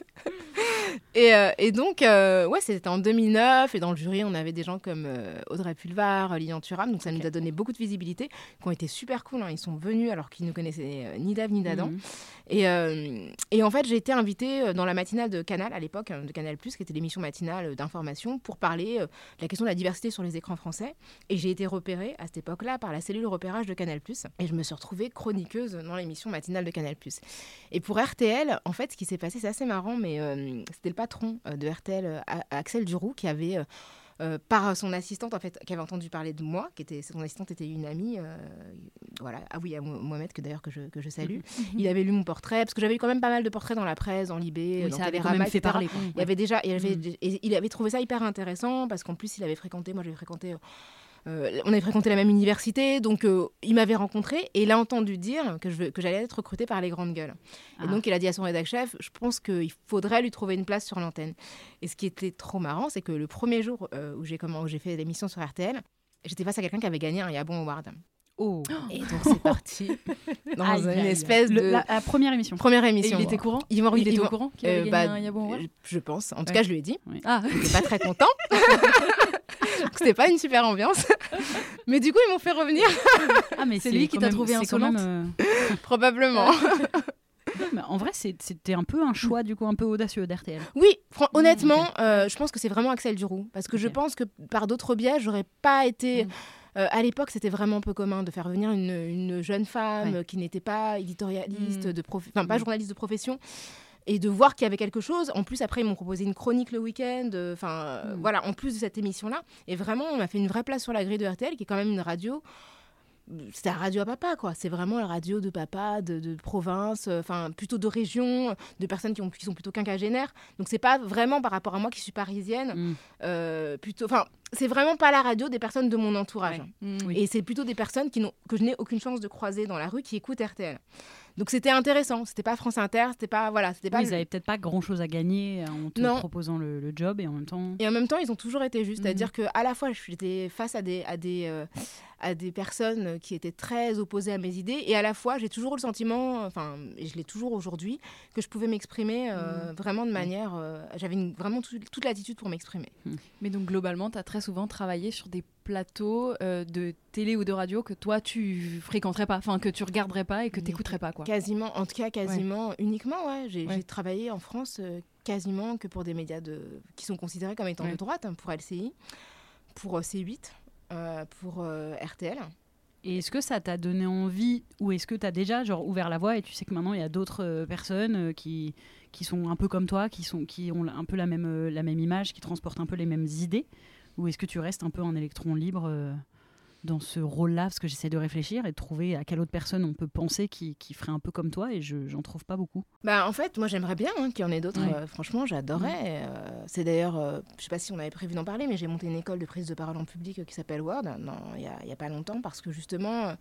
Et, euh, et, donc, euh, ouais, c'était en 2009. Et dans le jury, on avait des gens comme euh, Audrey Pulvar, Lilian Thuram. Donc, ça nous a donné beaucoup de visibilité, qui ont été super cool. Hein. Ils sont venus alors qu'ils ne connaissaient ni d'Ave ni d'Adam. Mhm. Et, et, en fait, j'ai été invitée dans la matinale de Canal, à l'époque, de Canal, qui était l'émission matinale d'information, pour parler de la question de la diversité sur les écrans français. Et j'ai été repérée à cette époque-là par la cellule repérage de Canal. Et je me suis retrouvée chroniqueuse dans l'émission matinale de Canal. Et pour RTL, en fait, ce qui s'est passé, c'est assez marrant, mais c'était le patron euh, de RTL, euh, Axel Duroux, qui avait euh, par son assistante en fait qui avait entendu parler de moi qui était son assistante était une amie voilà. Ah oui à Mohamed que d'ailleurs que je, que je salue. Mhm. il avait lu mon portrait parce que j'avais eu quand même pas mal de portraits dans la presse en Libé dans ça avait quand même fait parler il avait déjà il avait, mhm. il avait trouvé ça hyper intéressant parce qu'en plus il avait fréquenté moi j'avais fréquenté euh, on avait fréquenté la même université, donc euh, il m'avait rencontré et il a entendu dire que, je, que j'allais être recrutée par les grandes gueules. Et ah. donc il a dit à son rédacteur chef, je pense qu'il faudrait lui trouver une place sur l'antenne. Et ce qui était trop marrant, c'est que le premier jour euh, où j'ai comment j'ai fait l'émission sur RTL, j'étais face à quelqu'un qui avait gagné un Yabon Award. Oh. Et donc c'est parti dans une espèce de la, première émission. Première émission. Et il était courant. Il, il, était au courant qu'il avait gagné bah, un Yabon Award. Je pense. En tout cas, je lui ai dit. Ah. Il n'était pas très content. C'était pas une super ambiance. mais du coup, ils m'ont fait revenir. ah, mais c'est lui qui t'a trouvé insolente euh, Probablement. en vrai, c'était un peu un choix, du coup, un peu audacieux d'RTL. Oui, honnêtement, euh, je pense que c'est vraiment Axel Duroux. Parce que je pense que par d'autres biais, j'aurais pas été. Mm. Euh, à l'époque, c'était vraiment peu commun de faire venir une, jeune femme qui n'était pas éditorialiste, mm. de enfin pas mm. journaliste de profession et de voir qu'il y avait quelque chose. En plus, après, ils m'ont proposé une chronique le week-end. Euh, enfin, euh, mm. voilà, en plus de cette émission-là. Et vraiment, on m'a fait une vraie place sur la grille de RTL, qui est quand même une radio c'est la radio à papa, quoi. C'est vraiment la radio de papa, de, province, euh, enfin plutôt de région, de personnes qui, ont, qui sont plutôt quinquagénaires. Donc c'est pas vraiment par rapport à moi qui suis parisienne, mm. euh, plutôt. Enfin, c'est vraiment pas la radio des personnes de mon entourage. Mm, Et c'est plutôt des personnes qui que je n'ai aucune chance de croiser dans la rue qui écoutent RTL. Donc c'était intéressant. C'était pas France Inter, c'était pas voilà, c'était pas. ils avaient peut-être pas grand chose à gagner en te proposant le, job et en même temps. Et en même temps, ils ont toujours été justes, c'est-à-dire mm. que à la fois j'étais face à des à des euh, à des personnes qui étaient très opposées à mes idées et à la fois j'ai toujours le sentiment, enfin et je l'ai toujours aujourd'hui, que je pouvais m'exprimer euh, mm. vraiment de manière, euh, j'avais vraiment toute l'attitude pour m'exprimer. Mm. Mais donc globalement, tu as très souvent travaillé sur des plateaux euh, de télé ou de radio que toi tu fréquenterais pas, enfin que tu regarderais pas et que tu n'écouterais pas quoi. Quasiment, en tout cas quasiment, uniquement ouais. J'ai travaillé en France quasiment que pour des médias de, qui sont considérés comme étant de droite, hein, pour LCI, pour C8 euh, pour euh, RTL. Et est-ce que ça t'a donné envie ou est-ce que tu as déjà genre ouvert la voie et tu sais que maintenant il y a d'autres euh, personnes qui, qui sont un peu comme toi, qui, sont, qui ont un peu la même, la même image, qui transportent un peu les mêmes idées Ou est-ce que tu restes un peu un électron libre dans ce rôle-là Parce que j'essaie de réfléchir et de trouver à quelle autre personne on peut penser qui, qui ferait un peu comme toi et je n'en trouve pas beaucoup. Bah, en fait, moi j'aimerais bien hein, qu'il y en ait d'autres. Euh, franchement, j'adorerais. Euh, c'est d'ailleurs, je euh, je sais pas si on avait prévu d'en parler, mais j'ai monté une école de prise de parole en public qui s'appelle Word il n'y a, a, pas longtemps parce que justement,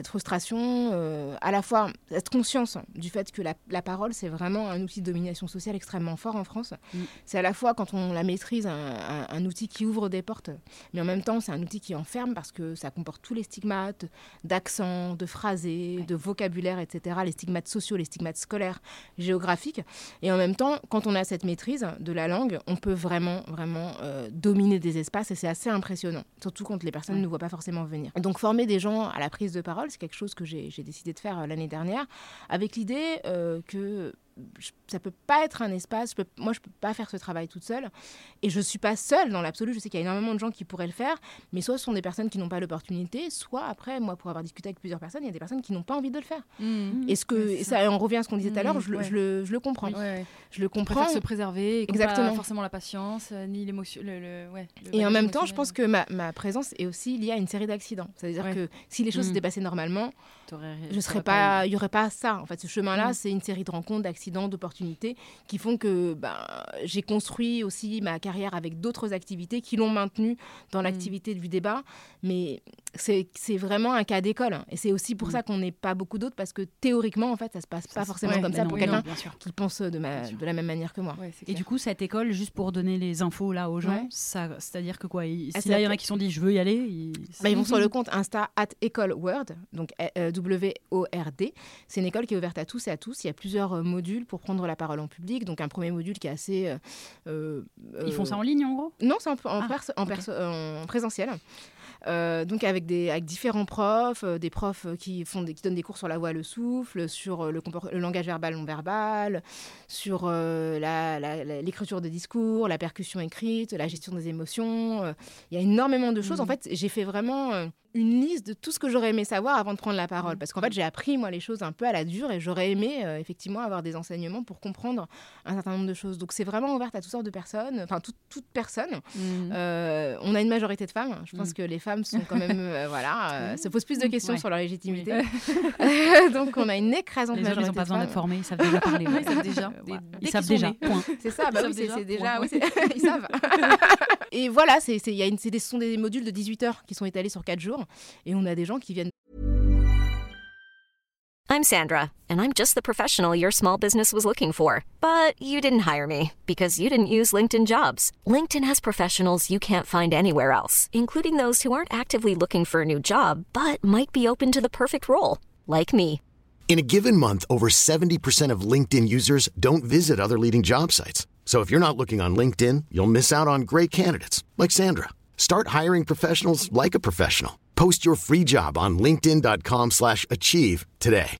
cette frustration, euh, à la fois cette conscience du fait que la, la parole, c'est vraiment un outil de domination sociale extrêmement fort en France. Mm. C'est à la fois, quand on la maîtrise, un, un- un outil qui ouvre des portes, mais en même temps, c'est un outil qui enferme parce que ça comporte tous les stigmates d'accent, de phrasé, Ouais. de vocabulaire, etc., les stigmates sociaux, les stigmates scolaires, géographiques. Et en même temps, quand on a cette maîtrise de la langue, on peut vraiment, vraiment euh, dominer des espaces et c'est assez impressionnant, surtout quand les personnes Ouais. ne voient pas forcément venir. Donc, former des gens à la prise de parole, c'est quelque chose que j'ai décidé de faire euh, l'année dernière, avec l'idée euh, que ça peut pas être un espace. je peux- moi, je peux pas faire ce travail toute seule. Et je suis pas seule dans l'absolu. Je sais qu'il y a énormément de gens qui pourraient le faire, mais soit ce sont des personnes qui n'ont pas l'opportunité, soit après, moi, pour avoir discuté avec plusieurs personnes, il y a des personnes qui n'ont pas envie de le faire. Mm. Et ce que ça, on revient à ce qu'on disait tout à l'heure, Mhm, je, le- ouais. je le, je le comprends. Ouais, ouais. Je le comprends. se préserver et Exactement. pas forcément la patience, euh, ni l'émotion. Le, le- ouais, le Et en même temps, je pense que ma, ma présence est aussi liée à une série d'accidents. C'est-à-dire que si les choses Mhm. s'étaient passées normalement, je serais pas, il y aurait pas ça. En fait, ce chemin-là, Mm. c'est une série de rencontres, d'accidents, d'opportunités qui font que ben, j'ai construit aussi ma carrière avec d'autres activités qui l'ont maintenue dans l'activité du débat. Mais c'est vraiment un cas d'école. Et c'est aussi pour Mm. ça qu'on n'est pas beaucoup d'autres parce que théoriquement, en fait, ça se passe pas Ça, forcément ouais, comme ça non, pour oui, quelqu'un qui pense de, ma, la même manière que moi. Ouais, Et du coup, cette école, juste pour donner les infos là aux gens, Ouais. c'est-à-dire que quoi il- Si ça là, il y en a qui se sont dit, je veux y aller, ils... Bah, ils vont sur Mhm. le compte Insta at École Word, donc euh, W-O-R-D. C'est une école qui est ouverte à tous et à tous. Il y a plusieurs euh, modules pour prendre la parole en public. Donc un premier module qui est assez. euh, euh, Ils font ça en ligne en gros? Non, c'est en, en Ah, en en présentiel. Euh, donc avec, des, avec différents profs, euh, des profs qui, font des, qui donnent des cours sur la voix, le souffle, sur euh, le, langage verbal non verbal, sur euh, l'écriture de discours, la percussion écrite, la gestion des émotions. Il y a énormément de choses. En fait, j'ai fait vraiment une liste de tout ce que j'aurais aimé savoir avant de prendre la parole. Parce qu'en fait, j'ai appris moi les choses un peu à la dure et j'aurais aimé euh, effectivement avoir des enseignements pour comprendre un certain nombre de choses. Donc c'est vraiment ouvert à toutes sortes de personnes, enfin toute, toute personne. Mm. Euh, on a une majorité de femmes. Je pense Mm. que les femmes sont quand même, euh, voilà, se posent plus de questions Ouais. sur leur légitimité. Oui. Donc on a une écrasante Les hommes, ils majorité n'ont pas de besoin d'être formés, ils savent déjà parler. Ils savent déjà. Ils savent point. C'est ça, bah Ils oui, savent c'est déjà, c'est point. déjà, oui, c'est- ils savent. Et voilà, c'est c'est- y a une, c'est des- ce sont des modules de 18 heures qui sont étalés sur 4 jours. Et on a des gens qui viennent I'm Sandra, and I'm just the professional your small business was looking for. But you didn't hire me because you didn't use LinkedIn jobs. LinkedIn has professionals you can't find anywhere else, including those who aren't actively looking for a new job but might be open to the perfect role, like me. In a given month, over 70% of LinkedIn users don't visit other leading job sites. So if you're not looking on LinkedIn, you'll miss out on great candidates like Sandra. Start hiring professionals like a professional. Post your free job on linkedin.com/achieve slash achieve today.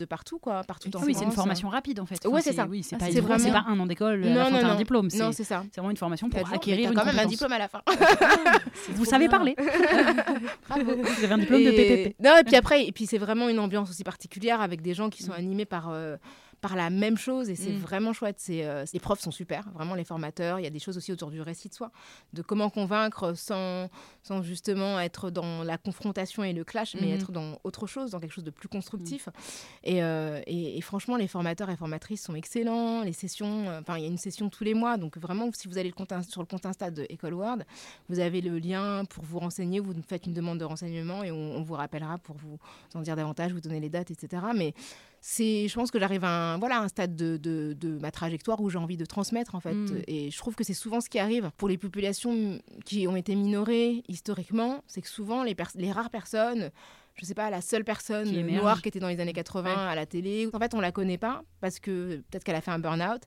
de partout, quoi, partout en Oui, c'est une formation rapide en fait. Ouais, c'est ça. Oui, c'est Ah, pas, vraiment- pas un an d'école, à Non, la fin non, t'as un non. diplôme. Non, C'est c'est ça. c'est vraiment une formation pour acquérir t'as une quand même un compétence. diplôme à la fin. Vous savez parler. Bravo. Vous avez un diplôme de Et- PPP. Non, et puis après, et puis c'est vraiment une ambiance aussi particulière avec des gens qui sont animés par, euh, par la même chose et c'est Mm. vraiment chouette. C'est, euh, les profs sont super, vraiment les formateurs. Il y a des choses aussi autour du récit de soi, de comment convaincre sans, sans justement être dans la confrontation et le clash, mais Mhm. être dans autre chose, dans quelque chose de plus constructif. Et, euh, et- et franchement, les formateurs et formatrices sont excellents. Les sessions, euh, enfin, il y a une session tous les mois, donc vraiment, si vous allez le compte sur le compte Insta de École vous avez le lien pour vous renseigner. Vous faites une demande de renseignement et on, on vous rappellera pour vous en dire davantage, vous donner les dates, etc. Mais c'est, je pense que j'arrive à un, voilà, un stade de, de- de ma trajectoire où j'ai envie de transmettre, en fait. Mm. Et je trouve que c'est souvent ce qui arrive pour les populations qui ont été minorées historiquement. C'est que souvent, les, rares personnes je sais pas, la seule personne Qui noire qui était dans les années 80 Ouais. à la télé. En fait, on la connaît pas parce que peut-être qu'elle a fait un burn-out,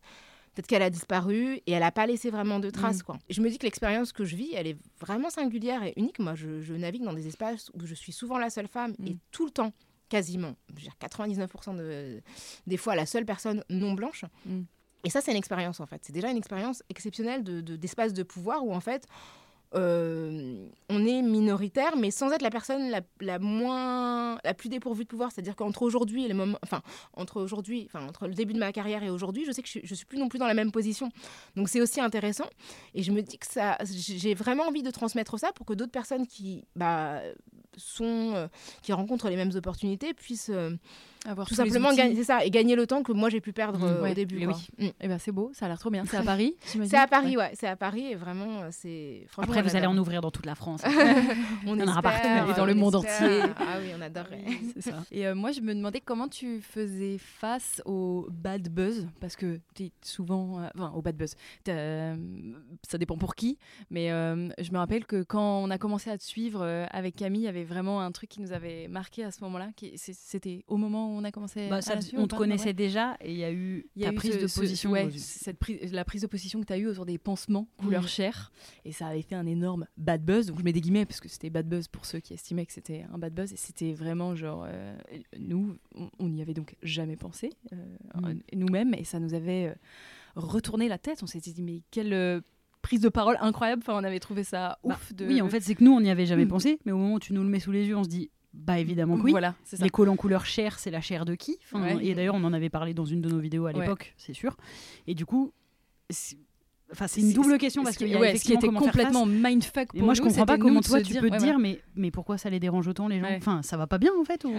peut-être qu'elle a disparu et elle n'a pas laissé vraiment de traces. Mm. Quoi. Et je me dis que l'expérience que je vis, elle est vraiment singulière et unique. Moi, je, je navigue dans des espaces où je suis souvent la seule femme et Mm. tout le temps, quasiment, je veux dire 99% de, des fois, la seule personne non blanche. Mm. Et ça, c'est une expérience en fait. C'est déjà une expérience exceptionnelle de- de- d'espace de, pouvoir où en fait, euh, on est minoritaire, mais sans être la personne la, la moins, la plus dépourvue de pouvoir. C'est-à-dire qu'entre aujourd'hui et le moment, enfin entre aujourd'hui, enfin entre le début de ma carrière et aujourd'hui, je sais que je, je suis plus non plus dans la même position. Donc c'est aussi intéressant. Et je me dis que ça, j'ai vraiment envie de transmettre ça pour que d'autres personnes qui, bah, sont, euh, qui rencontrent les mêmes opportunités puissent euh, Avoir Tout simplement, gagner, c'est ça, et gagner le temps que moi j'ai pu perdre Mmh, euh, ouais, au début. mais quoi. oui. Mm. Eh ben c'est beau, ça a l'air trop bien. C'est à Paris C'est à Paris, Ouais. ouais, c'est à Paris et vraiment, c'est. franchement, Après, on vous allez en ouvrir dans toute la France. On y en aura partout, et dans le on monde espère. entier. Ah oui, on adorerait. Ça. Et euh, moi, je me demandais comment tu faisais face au bad buzz, parce que tu es souvent. euh, Enfin, au bad buzz. Euh, ça dépend pour qui, mais je me rappelle que quand on a commencé à te suivre avec Camille, il y avait vraiment un truc qui nous avait marqué à ce moment-là. C'était au moment où on a commencé Bah, à ça, suivre on te connaissait Ouais. déjà et il y a eu y a ta eu prise ce- de ce- position. ouais, cette prise, la prise de position que tu as eue autour des pansements couleur Mm. chair. Et ça avait fait un énorme bad buzz. Donc je mets des guillemets parce que c'était bad buzz pour ceux qui estimaient que c'était un bad buzz. Et c'était vraiment genre. euh, nous, on- on n'y avait donc jamais pensé, euh, Mm. nous-mêmes. Et ça nous avait euh, retourné la tête. On s'était dit, mais quelle. Prise de parole incroyable enfin on avait trouvé ça Bah, ouf de Oui, en fait, c'est que nous, on n'y avait jamais Mm. pensé, mais au moment où tu nous le mets sous les yeux, on se dit, bah évidemment que oui. voilà c'est ça Les collants couleur chair, c'est la chair de qui? Enfin, Ouais. Et d'ailleurs, on en avait parlé dans une de nos vidéos à Ouais. l'époque, c'est sûr. Et du coup, c'est enfin, c'est une double question parce ce qu'il qui, y a ouais, ce qui effectivement était complètement mindfuck pour Et moi, je nous, comprends pas comment toi tu peux te ouais, dire, ouais. mais, mais pourquoi ça les dérange autant les gens? Enfin, ça va pas bien en fait ou...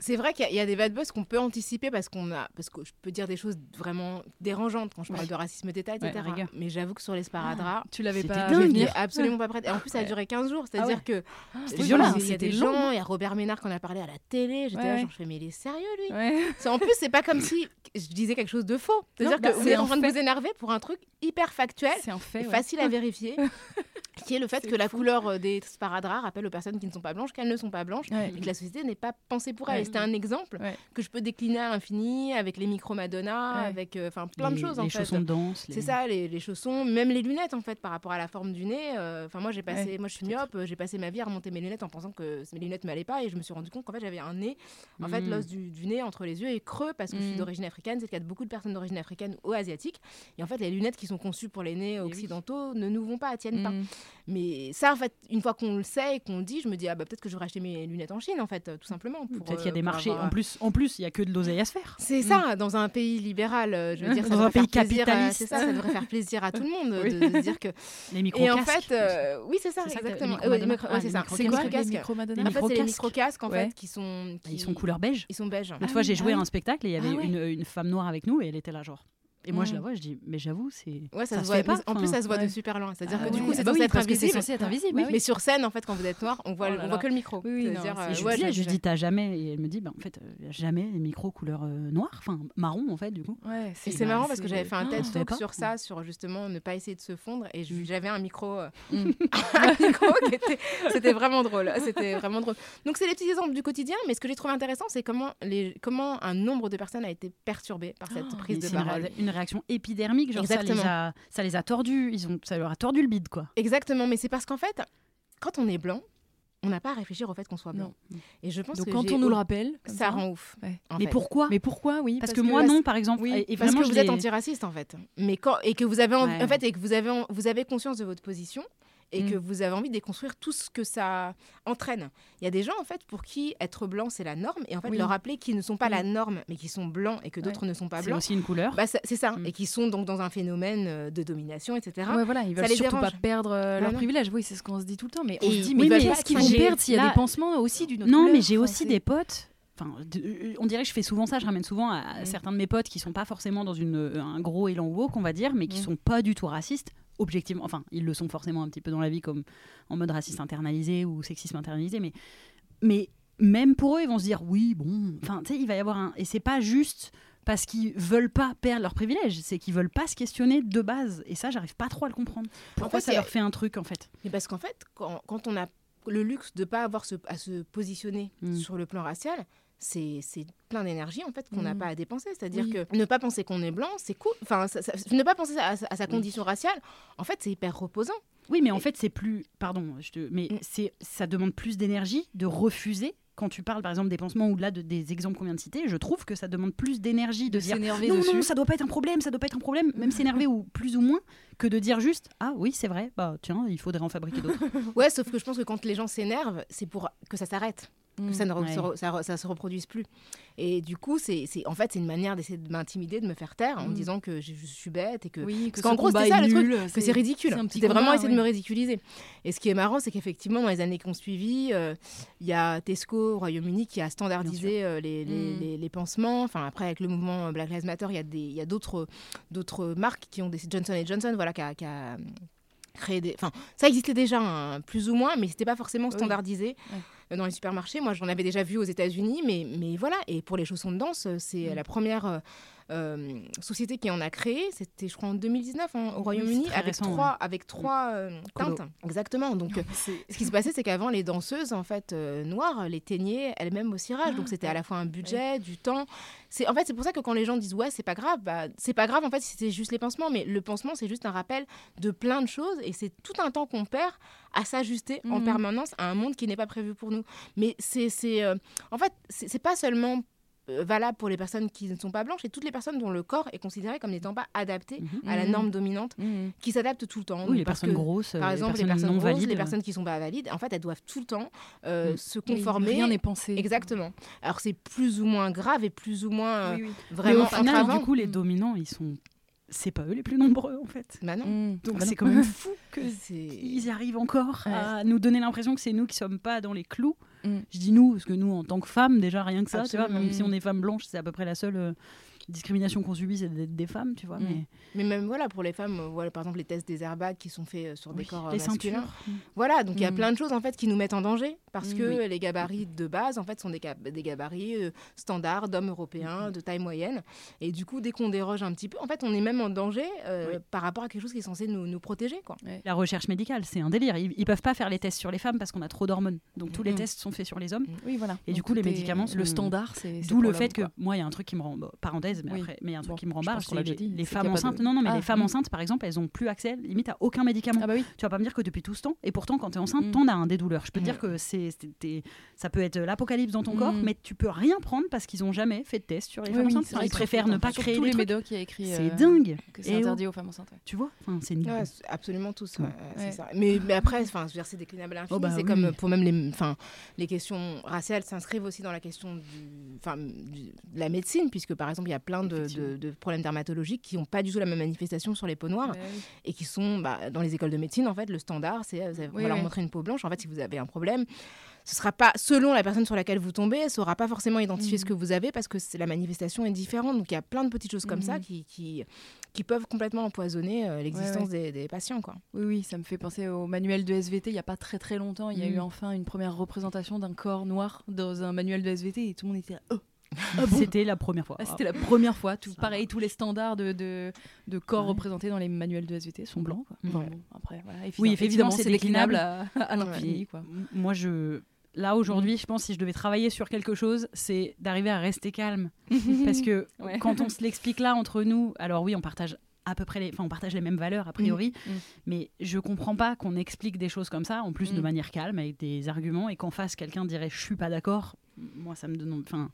C'est vrai qu'il y a- il y, a des bad buzz qu'on peut anticiper parce qu'on a, parce que je peux dire des choses vraiment dérangeantes quand je parle Ouais. de racisme d'État, etc. Ouais. Mais j'avoue que sur les sparadraps, tu l'avais pas venir absolument pas prête. Et en plus, ça a duré 15 jours. C'est-à-dire ouais. que violent, il y a des long. gens, il y a Robert Ménard qu'on a parlé à la télé. J'étais là, genre, je fais, mais il est sérieux lui? En plus, c'est pas comme si je disais quelque chose de faux. C'est-à-dire bah, que vous êtes en train de fait. vous énerver pour un truc hyper factuel. c'est un fait et ouais. facile à vérifier, qui est le fait que la couleur euh, des sparadraps rappelle aux personnes qui ne sont pas blanches qu'elles ne sont pas blanches Ouais. et que la société n'est pas pensée pour elles. Ouais. C'était un exemple Ouais. que je peux décliner à l'infini avec les micro Madonna, avec euh, plein de Les- choses en les fait. chaussons de danse. les- C'est ça, les, les chaussons, même les lunettes en fait, par rapport à la forme du nez. euh, Enfin, moi j'ai passé, moi je suis myope, j'ai passé ma vie à remonter mes lunettes en pensant que mes lunettes m'allaient pas et je me suis rendu compte qu'en fait j'avais un nez, en fait Mm. l'os du, du nez entre les yeux est creux parce que je suis Mm. d'origine africaine. C'est le cas de beaucoup de personnes d'origine africaine ou asiatique. Et en fait, les lunettes qui sont conçues pour les nez oui. occidentaux ne nous vont pas, tiennent pas. Mm. Mais ça, en fait, une fois qu'on le sait et qu'on le dit, je me dis ah bah peut-être que je vais racheter mes lunettes en Chine en fait, euh, tout simplement. Peut-être qu'il y a euh, des marchés. avoir- En plus, en plus, il y a que de l'oseille à se faire. c'est ça, dans un pays libéral, euh, je veux dire, ça Dans devrait un pays capitaliste. C'est ça, ça devrait faire plaisir à tout le monde Oui. de, dire que. Les micro Et en fait, euh, oui, c'est ça, ça exactement. Euh, micro- Ah, c'est ça. micro- C'est quoi le les micro-Madonna En fait, c'est les micro-casques. en fait qui sont. qui- Ils sont couleur beige. Ils sont beiges. L'autre fois, j'ai joué ah à un spectacle et il y avait Ah une, une femme noire avec nous et elle était là, genre. Et moi, je Mm. la vois, je dis, mais j'avoue, c'est. Ouais, ça, ça se se voit. fait pas, en plus, ça se voit de super loin. C'est-à-dire Ah que du coup, c'est Ah bah censé oui, être parce que c'est invisible. censé être invisible. Oui, bah oui. mais sur scène, en fait, quand vous êtes noir, on voit, Oh là on voit que le micro. Oui, oui, non, c'est- euh, je ouais, lui dis, je- dis, t'as jamais. Et elle me dit, bah, en fait, a jamais les micros couleur euh, noire, enfin marron en fait, du coup. Ouais, c'est bah, marrant parce que j'avais fait un Ah, TED Talk sur ça, sur justement ne pas essayer de se fondre. Et Mm. j'avais un micro, euh, Mm. c'était vraiment drôle. C'était vraiment drôle. Donc c'est les petits exemples du quotidien, mais ce que j'ai trouvé intéressant, c'est comment les, comment un nombre de personnes a été perturbé par cette prise Et de parole. Une réaction épidermique, genre ça les, a, ça les a tordus, ils ont, ça leur a tordu le bide quoi. Exactement, mais c'est parce qu'en fait, quand on est blanc, on n'a pas à réfléchir au fait qu'on soit blanc. Non. Et je pense Donc que quand on nous le rappelle, ça rend ouf. Ouais. mais fait. pourquoi? Mais pourquoi? Oui, parce, parce que, moi non, par exemple. Oui, et, parce vraiment, que je vous êtes antiraciste en fait, mais quand et que vous avez Ouais. en fait et que vous avez en- vous avez conscience de votre position et Mm. que vous avez envie de déconstruire tout ce que ça entraîne. Il y a des gens en fait pour qui être blanc c'est la norme et en fait Oui. leur rappeler qu'ils ne sont pas Oui. la norme mais qu'ils sont blancs et que d'autres ne sont pas c'est blancs. aussi une couleur. Bah, c'est ça Mm. et qui sont donc dans un phénomène euh, de domination etc. Ouais, voilà, ils veulent les surtout dérange. pas perdre euh, non. privilèges. Oui, c'est ce qu'on se dit tout le temps. Mais on Et se dit, mais qu'est-ce pas qu'ils vont perdre s'il y a des pansements aussi d'une autre Non, couleur mais j'ai aussi c'est- des potes. Enfin, de- euh, on dirait que je fais souvent ça. Je ramène souvent à, Mm. certains de mes potes qui sont pas forcément dans une, euh, un gros élan woke, on va dire, mais qui Mm. sont pas du tout racistes. Objectivement, enfin, ils le sont forcément un petit peu dans la vie, comme en mode raciste internalisé ou sexisme internalisé, mais, mais même pour eux, ils vont se dire oui, bon, enfin, tu sais, il va y avoir un. Et c'est pas juste parce qu'ils veulent pas perdre leurs privilèges, c'est qu'ils veulent pas se questionner de base. Et ça, j'arrive pas trop à le comprendre. Pourquoi fait, ça leur fait un truc en fait? Mais parce qu'en fait, quand, quand on a le luxe de pas avoir ce- à se positionner Mm. sur le plan racial, c'est c'est plein d'énergie en fait qu'on n'a Mm. pas à dépenser. C'est-à-dire Oui. que ne pas penser qu'on est blanc, c'est cool. Enfin, ça- ça- ne pas penser à, sa- à sa Oui. condition raciale, en fait, c'est hyper reposant. Oui, mais en fait, c'est plus. Pardon, je te, mais Mm. c'est ça demande plus d'énergie de refuser. Quand tu parles par exemple des pansements ou là de, des exemples qu'on vient de citer, je trouve que ça demande plus d'énergie de, s'énerver non, dessus. non, ça doit pas être un problème, ça doit pas être un problème, même s'énerver ou plus ou moins, que de dire juste ah oui, c'est vrai, bah tiens, il faudrait en fabriquer d'autres. Ouais, sauf que je pense que quand les gens s'énervent, c'est pour que ça s'arrête. Que ça ne Ouais. ça, ça se reproduise plus. Et du coup, c'est en fait, c'est une manière d'essayer de m'intimider, de me faire taire en me Mm. disant que je, je suis bête et que, Oui, Parce qu'en gros, c'était ça, le truc, que c'est ridicule. C'était vraiment essayer de me ridiculiser. Et ce qui est marrant, c'est qu'effectivement, dans les années qui ont suivi, euh, il y a Tesco au Royaume-Uni qui a standardisé euh, les, les, Mm. les- les pansements. Enfin, après, avec le mouvement Black Lives Matter, il y a d'autres marques qui ont des Johnson Johnson, voilà, qui a, qui a, euh, créé des. Enfin, ça existait déjà, hein, plus ou moins, mais c'était pas forcément Oui. standardisé Ouais. Euh, dans les supermarchés. Moi, j'en avais déjà vu aux États-Unis, mais, mais voilà. Et pour les chaussons de danse, euh, c'est Mm. la première. Euh, société qui en a créé, c'était je crois en 2019 hein, au Royaume-Uni avec, récent, trois, ouais. avec trois euh, teintes. Exactement. Donc euh, ce qui se passait, c'est qu'avant les danseuses en fait euh, noires les teignaient elles-mêmes au cirage. Donc c'était à la fois un budget, du temps. C'est en fait c'est pour ça que quand les gens disent ouais c'est pas grave, bah, c'est pas grave en fait si c'est juste les pansements, mais le pansement c'est juste un rappel de plein de choses et c'est tout un temps qu'on perd à s'ajuster en Mhm. permanence à un monde qui n'est pas prévu pour nous. Mais c'est en fait c'est pas seulement valable pour les personnes qui ne sont pas blanches et toutes les personnes dont le corps est considéré comme n'étant pas adapté Mhm. à la Mhm. norme dominante Mhm. qui s'adaptent tout le temps. Oui, les parce personnes que, grosses, Par euh, exemple, les les personnes personnes non grosses, valides. les personnes qui sont pas valides, en fait, elles doivent tout le temps euh, Mm. se conformer. Rien n'est pensé. Exactement. Alors c'est plus ou moins grave et plus ou moins euh, Oui, oui. Mais vraiment au final, du coup, les Mm. dominants, ils sont. C'est pas eux les plus nombreux, en fait. Bah non. Mhm. Donc Bah c'est quand même fou que C'est ils y arrivent encore Ouais. à nous donner l'impression que c'est nous qui sommes pas dans les clous. Mm. Je dis nous parce que nous, en tant que femmes, déjà rien que ça, tu vois, même si on est femmes blanches, c'est à peu près la seule discrimination qu'on subit, c'est d'être des femmes, tu vois. Mm. Mais Mais même voilà pour les femmes, euh, voilà par exemple les tests des airbags qui sont faits euh, sur des Oui, corps euh, les masculins. ceintures. Voilà, donc il y a Mm. plein de choses en fait qui nous mettent en danger parce Mm, que les gabarits de base en fait sont des, des gabarits euh, standards d'hommes européens de taille moyenne et du coup dès qu'on déroge un petit peu, en fait on est même en danger euh, Oui. par rapport à quelque chose qui est censé nous, nous protéger quoi. La recherche médicale, c'est un délire. Ils, ils peuvent pas faire les tests sur les femmes parce qu'on a trop d'hormones. Donc tous les tests sont faits sur les hommes. Oui, voilà. Et du coup, les médicaments Le standard, c'est. D'où le fait que moi, il y a un truc qui me rend bon, parenthèse, mais Oui. après, mais il y a un truc Bon, qui me rembarre, c'est les, les femmes enceintes. de- Non, non, mais Ah, les femmes mm. enceintes, par exemple, elles ont plus accès limite à aucun médicament. Ah bah oui. Tu vas pas me dire que depuis tout ce temps, et pourtant quand tu es enceinte, Mm. t'en as un des douleurs. Je peux te dire Mm. que c'est, c'est- t'es- ça peut être l'apocalypse dans ton Mm. corps, mais tu peux rien prendre parce qu'ils ont jamais fait de test sur les Oui, femmes oui, enceintes. Ils préfèrent ne pas créer les médocs, y a écrit. C'est euh, dingue. Que c'est interdit aux femmes enceintes. Tu vois c'est absolument tous. ça. Mais, mais après, c'est déclinable à l'infini. Oh bah c'est comme pour même les, enfin, les questions raciales s'inscrivent aussi dans la question du, enfin, du- de la médecine, puisque par exemple, il y a plein de, Effectivement. de- de problèmes dermatologiques qui n'ont pas du tout la même manifestation sur les peaux noires Ouais, oui. et qui sont bah, dans les écoles de médecine. En fait, le standard, c'est euh, on Oui, va leur montrer une peau blanche. En fait, si vous avez un problème, ce sera pas selon la personne sur laquelle vous tombez, elle saura pas forcément identifier ce Mhm. que vous avez parce que la manifestation est différente. Donc il y a plein de petites choses comme ça Mhm. qui, qui, qui peuvent complètement empoisonner euh, l'existence Des, des patients. Quoi. Oui, oui, ça me fait penser au manuel de SVT. Il n'y a pas très très longtemps, il y a eu enfin une première représentation d'un corps noir dans un manuel de SVT et tout le monde était là. Oh C'était la première fois. Ah, C'était la première fois. Tout, Ça pareil, tous les standards de, de, de corps Ouais. représentés dans les manuels de SVT sont blancs. Quoi. Enfin, Ouais. bon, après, voilà. Oui, Évidemment, c'est déclinable à, à l'infini. M- Moi, je. Là, aujourd'hui, je pense si je devais travailler sur quelque chose, c'est d'arriver à rester calme. Parce que Ouais. quand on se l'explique là entre nous, alors oui, on partage à peu près les, enfin, on partage les mêmes valeurs a priori, Mm. mais je comprends pas qu'on explique des choses comme ça, en plus de Mm. manière calme, avec des arguments, et qu'en face quelqu'un dirait je suis pas d'accord. Moi, ça me donne, enfin,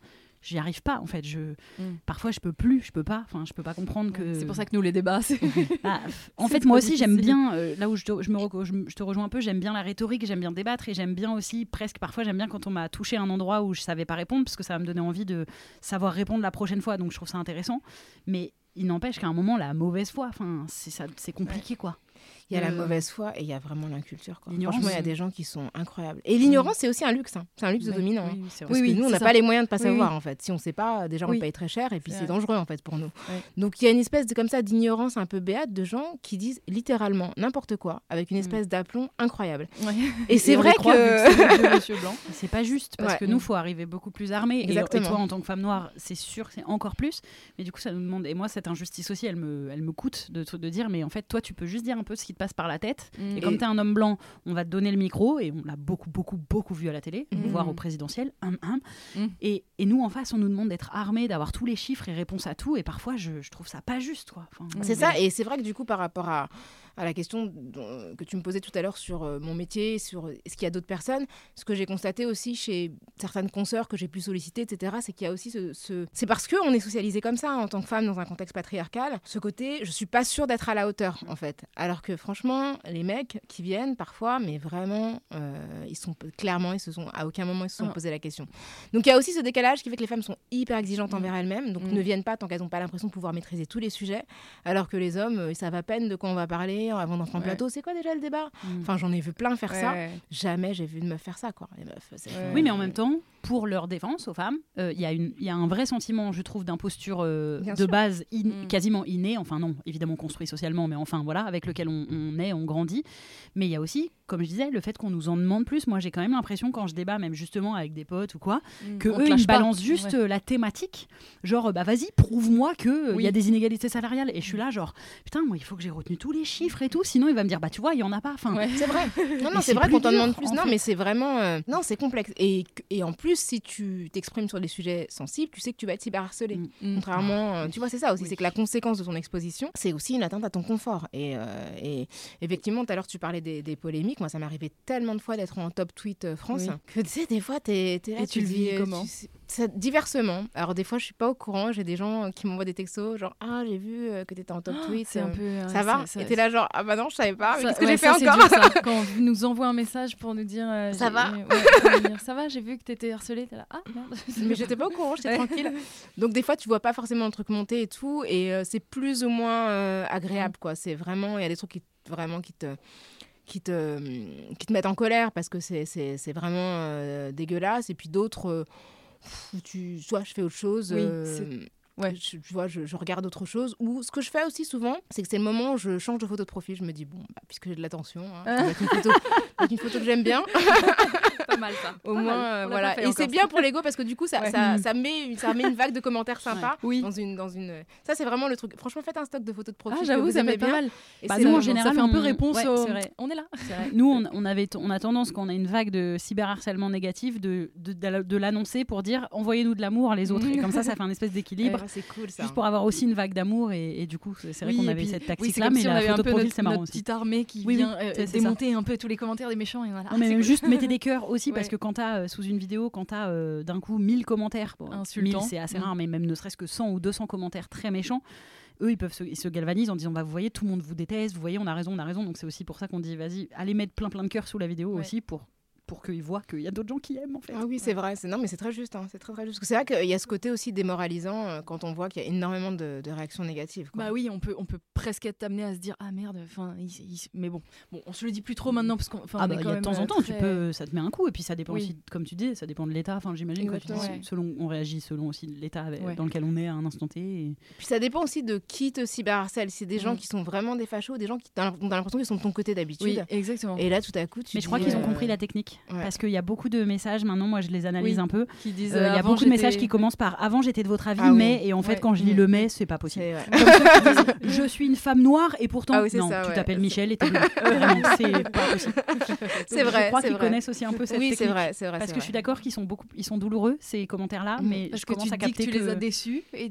j'y arrive pas en fait. Je, Mm. parfois, je peux plus, je peux pas, enfin, je peux pas comprendre que. C'est pour ça que nous, les débats. Ah, en fait, moi aussi, j'aime bien, euh, là où je te, je, me reco- je me- je te rejoins un peu, j'aime bien la rhétorique, j'aime bien débattre et j'aime bien aussi, presque parfois, j'aime bien quand on m'a touché à un endroit où je savais pas répondre parce que ça va me donner envie de savoir répondre la prochaine fois. Donc, je trouve ça intéressant. Mais il n'empêche qu'à un moment, la mauvaise foi, enfin, c'est ça- c'est compliqué, quoi. Il y a la Euh, mauvaise foi et il y a vraiment l'inculture. Franchement, il y a des gens qui sont incroyables. Et l'ignorance, c'est aussi un luxe. hein. C'est un luxe dominant. hein. Oui. Parce Oui, que oui, nous, on n'a pas les moyens de pas Oui, savoir, oui. en fait. Si on sait pas, déjà, on Oui. paye très cher et puis C'est dangereux, en fait, pour nous. Donc, il y a une espèce de, comme ça d'ignorance un peu béate de gens qui disent littéralement n'importe quoi avec une Mm. espèce d'aplomb incroyable. Ouais. Et c'est vrai que. c'est le vieux monsieur blanc. C'est pas juste parce Ouais. que nous, faut arriver beaucoup plus armés. Et, toi, en tant que femme noire, c'est sûr, c'est encore plus. Mais du coup, ça nous demande. Et moi, cette injustice aussi, elle me, elle me coûte de, de dire. Mais en fait, toi, tu peux juste dire un peu ce qui te passe par la tête. Et Mm. comme tu es un homme blanc, on va te donner le micro, et on l'a beaucoup, beaucoup, beaucoup vu à la télé, Mhm. voire au présidentiel. Hum, hum. Mhm. Et, et nous, en face, on nous demande d'être armés, d'avoir tous les chiffres et réponses à tout. Et parfois, je, je trouve ça pas juste. Quoi. Enfin, C'est ça, et c'est vrai que du coup, par rapport à, à la question que tu me posais tout à l'heure sur euh, mon métier, sur est-ce qu'il y a d'autres personnes, ce que j'ai constaté aussi chez certaines consoeurs que j'ai pu solliciter, etc., c'est qu'il y a aussi ce... ce- C'est parce qu'on est socialisé comme ça en tant que femme dans un contexte patriarcal, ce côté, je suis pas sûre d'être à la hauteur, en fait. Alors que franchement, les mecs qui viennent parfois, mais vraiment, euh, ils sont clairement, ils se sont, à aucun moment, ils se sont Ah. posé la question. Donc il y a aussi ce décalage qui fait que les femmes sont hyper exigeantes envers elles-mêmes, donc Mm. ne viennent pas tant qu'elles n'ont pas l'impression de pouvoir maîtriser tous les sujets, alors que les hommes, euh, ils savent à peine de quoi on va parler avant d'entrer en Ouais. plateau. C'est quoi déjà le débat? Mm. Enfin, j'en ai vu plein faire ça. Jamais j'ai vu une meuf faire ça, quoi. Les meufs. Oui, mais en même temps, pour leur défense aux femmes, euh, il y, a une- il y a un vrai sentiment, je trouve, d'imposture euh, de sûr. base in- Mm. quasiment inné, enfin non, évidemment construit socialement, mais enfin voilà, avec lequel on, on est, on grandit. Mais il y a aussi, comme je disais, le fait qu'on nous en demande plus. Moi, j'ai quand même l'impression, quand je débat, même justement avec des potes ou quoi, que Mm. On te eux, ils balancent juste Ouais. euh, la thématique. Genre, bah vas-y, prouve-moi qu'il il y a des inégalités salariales. Et je suis là, genre, putain, moi, il faut que j'ai retenu tous les chiffres et tout, sinon il va me dire, bah tu vois, il y en a pas. Enfin, Ouais. C'est vrai. Non, non, c'est vrai qu'on t'en demande plus. en Non, fait. mais c'est vraiment. euh, Non, c'est complexe. Et, et en plus, si tu t'exprimes sur des sujets sensibles, tu sais que tu vas être cyberharcelé. Mm. Mm. Contrairement, euh, tu vois, c'est ça aussi, Oui. c'est que la conséquence de ton exposition, c'est aussi une atteinte à ton confort. Et, euh, et effectivement, tout à l'heure, tu parlais des, des polémiques. Moi, ça arrivé tellement de fois d'être en top tweet euh, France Oui. que tu sais, des fois, t'es es là, Et tu le vis comment tu ça- Diversement. Alors, des fois, je suis pas au courant. J'ai des gens euh, qui m'envoient des textos, genre, ah, j'ai vu euh, que t'étais en top tweet. C'est un euh, peu. ouais, Ça va ça- Et t'es là, genre, ah bah non, je savais pas. Qu'est-ce que ouais, j'ai fait encore dur, ça. Quand on nous envoie un message pour nous dire euh, Ça va ouais, dire, Ça va, j'ai vu que t'étais harcelée. T'es là, ah merde. mais j'étais pas au courant, j'étais tranquille. Donc des fois, tu vois pas forcément le truc monter et tout, et euh, c'est plus ou moins euh, agréable, quoi. C'est vraiment, il y a des trucs qui vraiment qui te qui te, qui te mettent en colère parce que c'est vraiment euh, dégueulasse, et puis d'autres euh, pff, tu soit je fais autre chose. Oui, euh, ouais. je, tu vois, je, je regarde autre chose. Ou ce que je fais aussi souvent, c'est que c'est le moment où je change de photo de profil. Je me dis, bon, bah, puisque j'ai de l'attention, hein, vais mettre une photo, une photo que j'aime bien. pas mal ça. Au Pas moins, euh, voilà. Et c'est bien pour l'ego parce que du coup, ça, Ouais. ça, ça met, une- ça met une vague de commentaires sympas Oui. dans une, dans une. Ça, c'est vraiment le truc. Franchement, faites un stock de photos de profil. Ah, j'avoue, ça met pas bien. mal. Et Bah, nous, en général, ça fait un peu on- réponse ouais, au. vrai. On est là. Vrai. Nous, on, on avait, on a tendance, quand on a une vague de cyberharcèlement négatif, de, de, de- de l'annoncer pour dire envoyez-nous de l'amour les autres. Et comme ça, ça fait un espèce d'équilibre. Ah, c'est cool ça. Juste pour avoir aussi une vague d'amour. Et, et du coup, c'est vrai Oui, qu'on avait puis- cette oui, c'est tactique-là, comme mais si on la avait photo un de peu profil, notre, c'est marrant notre aussi. petite armée qui Oui, oui, vient euh, c'est ça. démonter un peu tous les commentaires des méchants. Et voilà. Non, mais Ah, même c'est juste mettez des cœurs aussi, parce que quand t'as euh, sous une vidéo, quand t'as euh, d'un coup 1000 commentaires, bon, Insultants. 1000 c'est assez Mm. rare, mais même ne serait-ce que 100 ou 200 commentaires très méchants, eux ils peuvent se, ils se galvanisent en disant bah vous voyez tout le monde vous déteste, vous voyez on a raison, on a raison, donc c'est aussi pour ça qu'on dit vas-y allez mettre plein plein de cœurs sous la vidéo Ouais. aussi pour pour qu'ils voient qu'il y a d'autres gens qui aiment en fait. Ah oui, c'est vrai. C'est non, mais c'est très juste. hein, C'est très très juste. C'est vrai qu'il y a ce côté aussi démoralisant euh, quand on voit qu'il y a énormément de, de réactions négatives. quoi. Bah oui, on peut, on peut presque être amené à se dire ah merde, enfin, mais bon, bon, on se le dit plus trop maintenant parce qu'on, Ah bah est il y quand a de temps en euh, temps, tu peux, ça te met un coup et puis ça dépend Oui. aussi, comme tu dis, ça dépend de l'état. Enfin, j'imagine que. Ouais. selon, on réagit selon aussi l'état avec- Ouais. dans lequel on est à un instant T. et- Puis ça dépend aussi de qui te cyberharcèle. C'est des gens qui sont vraiment des fachos, des gens qui t'as l'impression qu'ils sont de ton côté d'habitude. Oui, exactement. Et là, tout à coup, tu Mais je crois qu'ils ont euh, compris la technique ouais. parce qu'il y a beaucoup de messages maintenant. Moi, je les analyse Oui. un peu. Euh, Il y a beaucoup de messages qui commencent par avant j'étais de votre avis, Ah oui. mais et en fait Ouais. quand je lis Mm. le mais c'est pas possible. C'est- ouais. Comme ceux qui disent, je suis une femme noire et pourtant Ah oui, c'est non, ça, tu t'appelles Michel et t'es c'est pas possible. C'est vrai, Je crois qu'ils connaissent aussi un peu cette Oui, technique. c'est vrai. Parce que je suis d'accord qu'ils sont beaucoup, ils sont douloureux ces commentaires-là, Mm. mais je commence tu à te dis que capter tu les as déçus et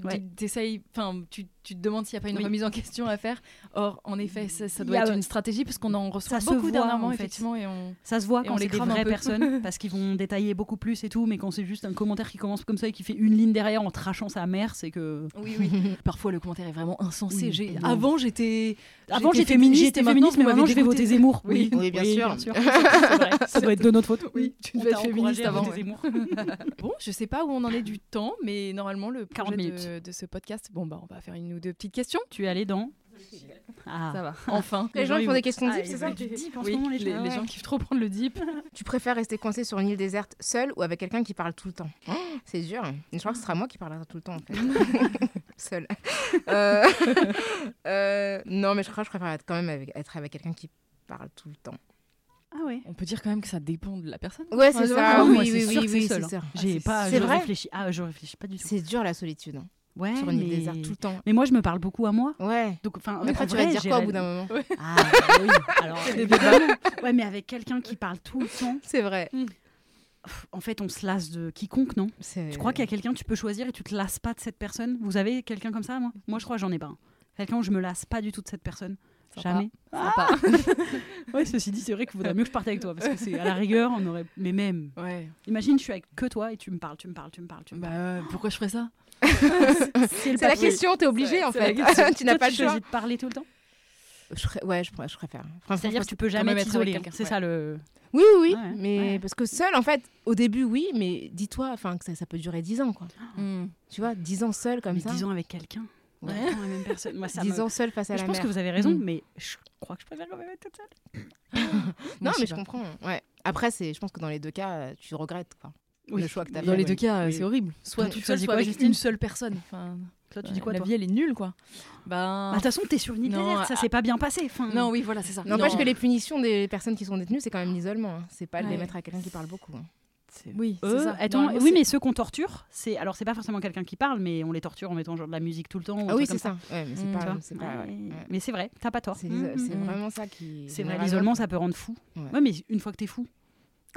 enfin, tu, tu te demandes s'il n'y a pas une Oui. remise en question à faire. Or, en effet, ça, doit être une stratégie parce qu'on en reçoit Ça beaucoup dernièrement, en fait. effectivement, et on. Ça se voit quand on les crame vraies peu. personnes parce qu'ils vont détailler beaucoup plus et tout, mais quand c'est juste un commentaire qui commence comme ça et qui fait une ligne derrière en trachant sa mère, c'est que Oui, oui. Parfois, le commentaire est vraiment insensé. Oui. Avant, j'étais. avant j'étais féministe, j'étais féministe, mais maintenant je vais voter Zemmour. Oui, oui, bien sûr. Vrai. Ça doit être de notre faute. Oui, tu devais être féministe avant. ouais. Zemmour. Bon, je sais pas où on en est du temps, mais normalement, le 40 projet minutes. de, de ce podcast, bon, bah, on va faire une ou deux petites questions. Tu es allé dans Ah. Ça va, enfin. Les gens, ils font des questions Ah, deep, ils c'est ça du deep en ce Oui, moment, les les, gens. les Ouais. gens kiffent trop prendre le deep. Tu préfères rester coincé sur une île déserte seul ou avec quelqu'un qui parle tout le temps C'est dur. Je crois que ce sera moi qui parlera tout le temps en fait. Seul. Euh, euh, non, mais je crois que je préfère être quand même avec, être avec quelqu'un qui parle tout le temps. Ah ouais. On peut dire quand même que ça dépend de la personne. Ouais, c'est ça. Ah, oui, oui, c'est oui, sûr oui, c'est c'est hein. ça. J'ai pas, c'est je vrai réfléchis. Ah, je réfléchis pas du tout. C'est dur la solitude hein, Ouais, sur une île mais... déserte tout le temps. mais moi, je me parle beaucoup à moi. Ouais. Donc, enfin, Mais après, tu vrai, vas dire quoi au bout d'un moment? Ah oui. Alors, évidemment. ouais, mais avec quelqu'un qui parle tout le temps, C'est vrai. pff, en fait, on se lasse de quiconque, non? Je crois qu'il y a quelqu'un, tu peux choisir et tu te lasses pas de cette personne? Vous avez quelqu'un comme ça, moi? Moi, je crois que j'en ai pas. un. Quelqu'un où je me lasse pas du tout de cette personne. Jamais. Sympa. Ouais, ceci dit, c'est vrai qu'il vaudrait mieux que je parte avec toi parce que c'est à la rigueur, on aurait. Mais même. Ouais. Imagine, je suis avec que toi et tu me parles, tu me parles, tu me parles, tu me Bah, parles. euh, pourquoi je ferais ça? C'est la question, t'es obligé en fait. tu n'as pas le choix. de parler tout le temps? Je ferais- ouais, je, pr- je préfère. C'est-à-dire que tu peux jamais t'isoler. quelqu'un, C'est ouais. ça le. Oui, oui, oui, Ouais, mais ouais. parce que seul, en fait, au début, oui, mais dis-toi, enfin, que ça, ça peut durer 10 ans, quoi. Hmm. Tu vois, 10 ans seul comme mais ça. 10 ans avec quelqu'un. Ouais. Ouais. la même personne. Moi, ça 10 me- ans seul face à Je la pense mer. que vous avez raison, Mm. mais je crois que je préfère quand même être toute seule. Non, mais je comprends. Ouais. Après, c'est, je pense que dans les deux cas, tu regrettes quoi. Oui. le choix que tu as Dans fait. les oui. deux cas, Oui. c'est horrible. Soit Tu toute seule, soit quoi, avec Justine une seule personne. Enfin, Toi, tu dis quoi, la toi vie, elle est nulle, quoi. Bah. De toute façon, t'es sur une île Non, déserte, ça ah- s'est pas bien passé. Enfin, non, oui, voilà, c'est ça. N'empêche Non. que les punitions des personnes qui sont détenues, c'est quand même l'isolement. hein. C'est pas de les Ouais. mettre à quelqu'un qui parle beaucoup. hein. C'est- Oui, c'est Eux, ça. attends, oui, c'est- mais ceux qu'on torture, c'est alors c'est pas forcément quelqu'un qui parle, mais on les torture en mettant genre de la musique tout le temps. Ah oui, c'est comme ça. Ouais, mais c'est Mm, pas. Tu vois c'est pas- Ouais, ouais, ouais. Mais c'est vrai, t'as pas tort. C'est Mm, c'est mm. vraiment ça qui. C'est vrai, l'isolement, ça peut rendre fou. Ouais. Ouais, mais une fois que t'es fou,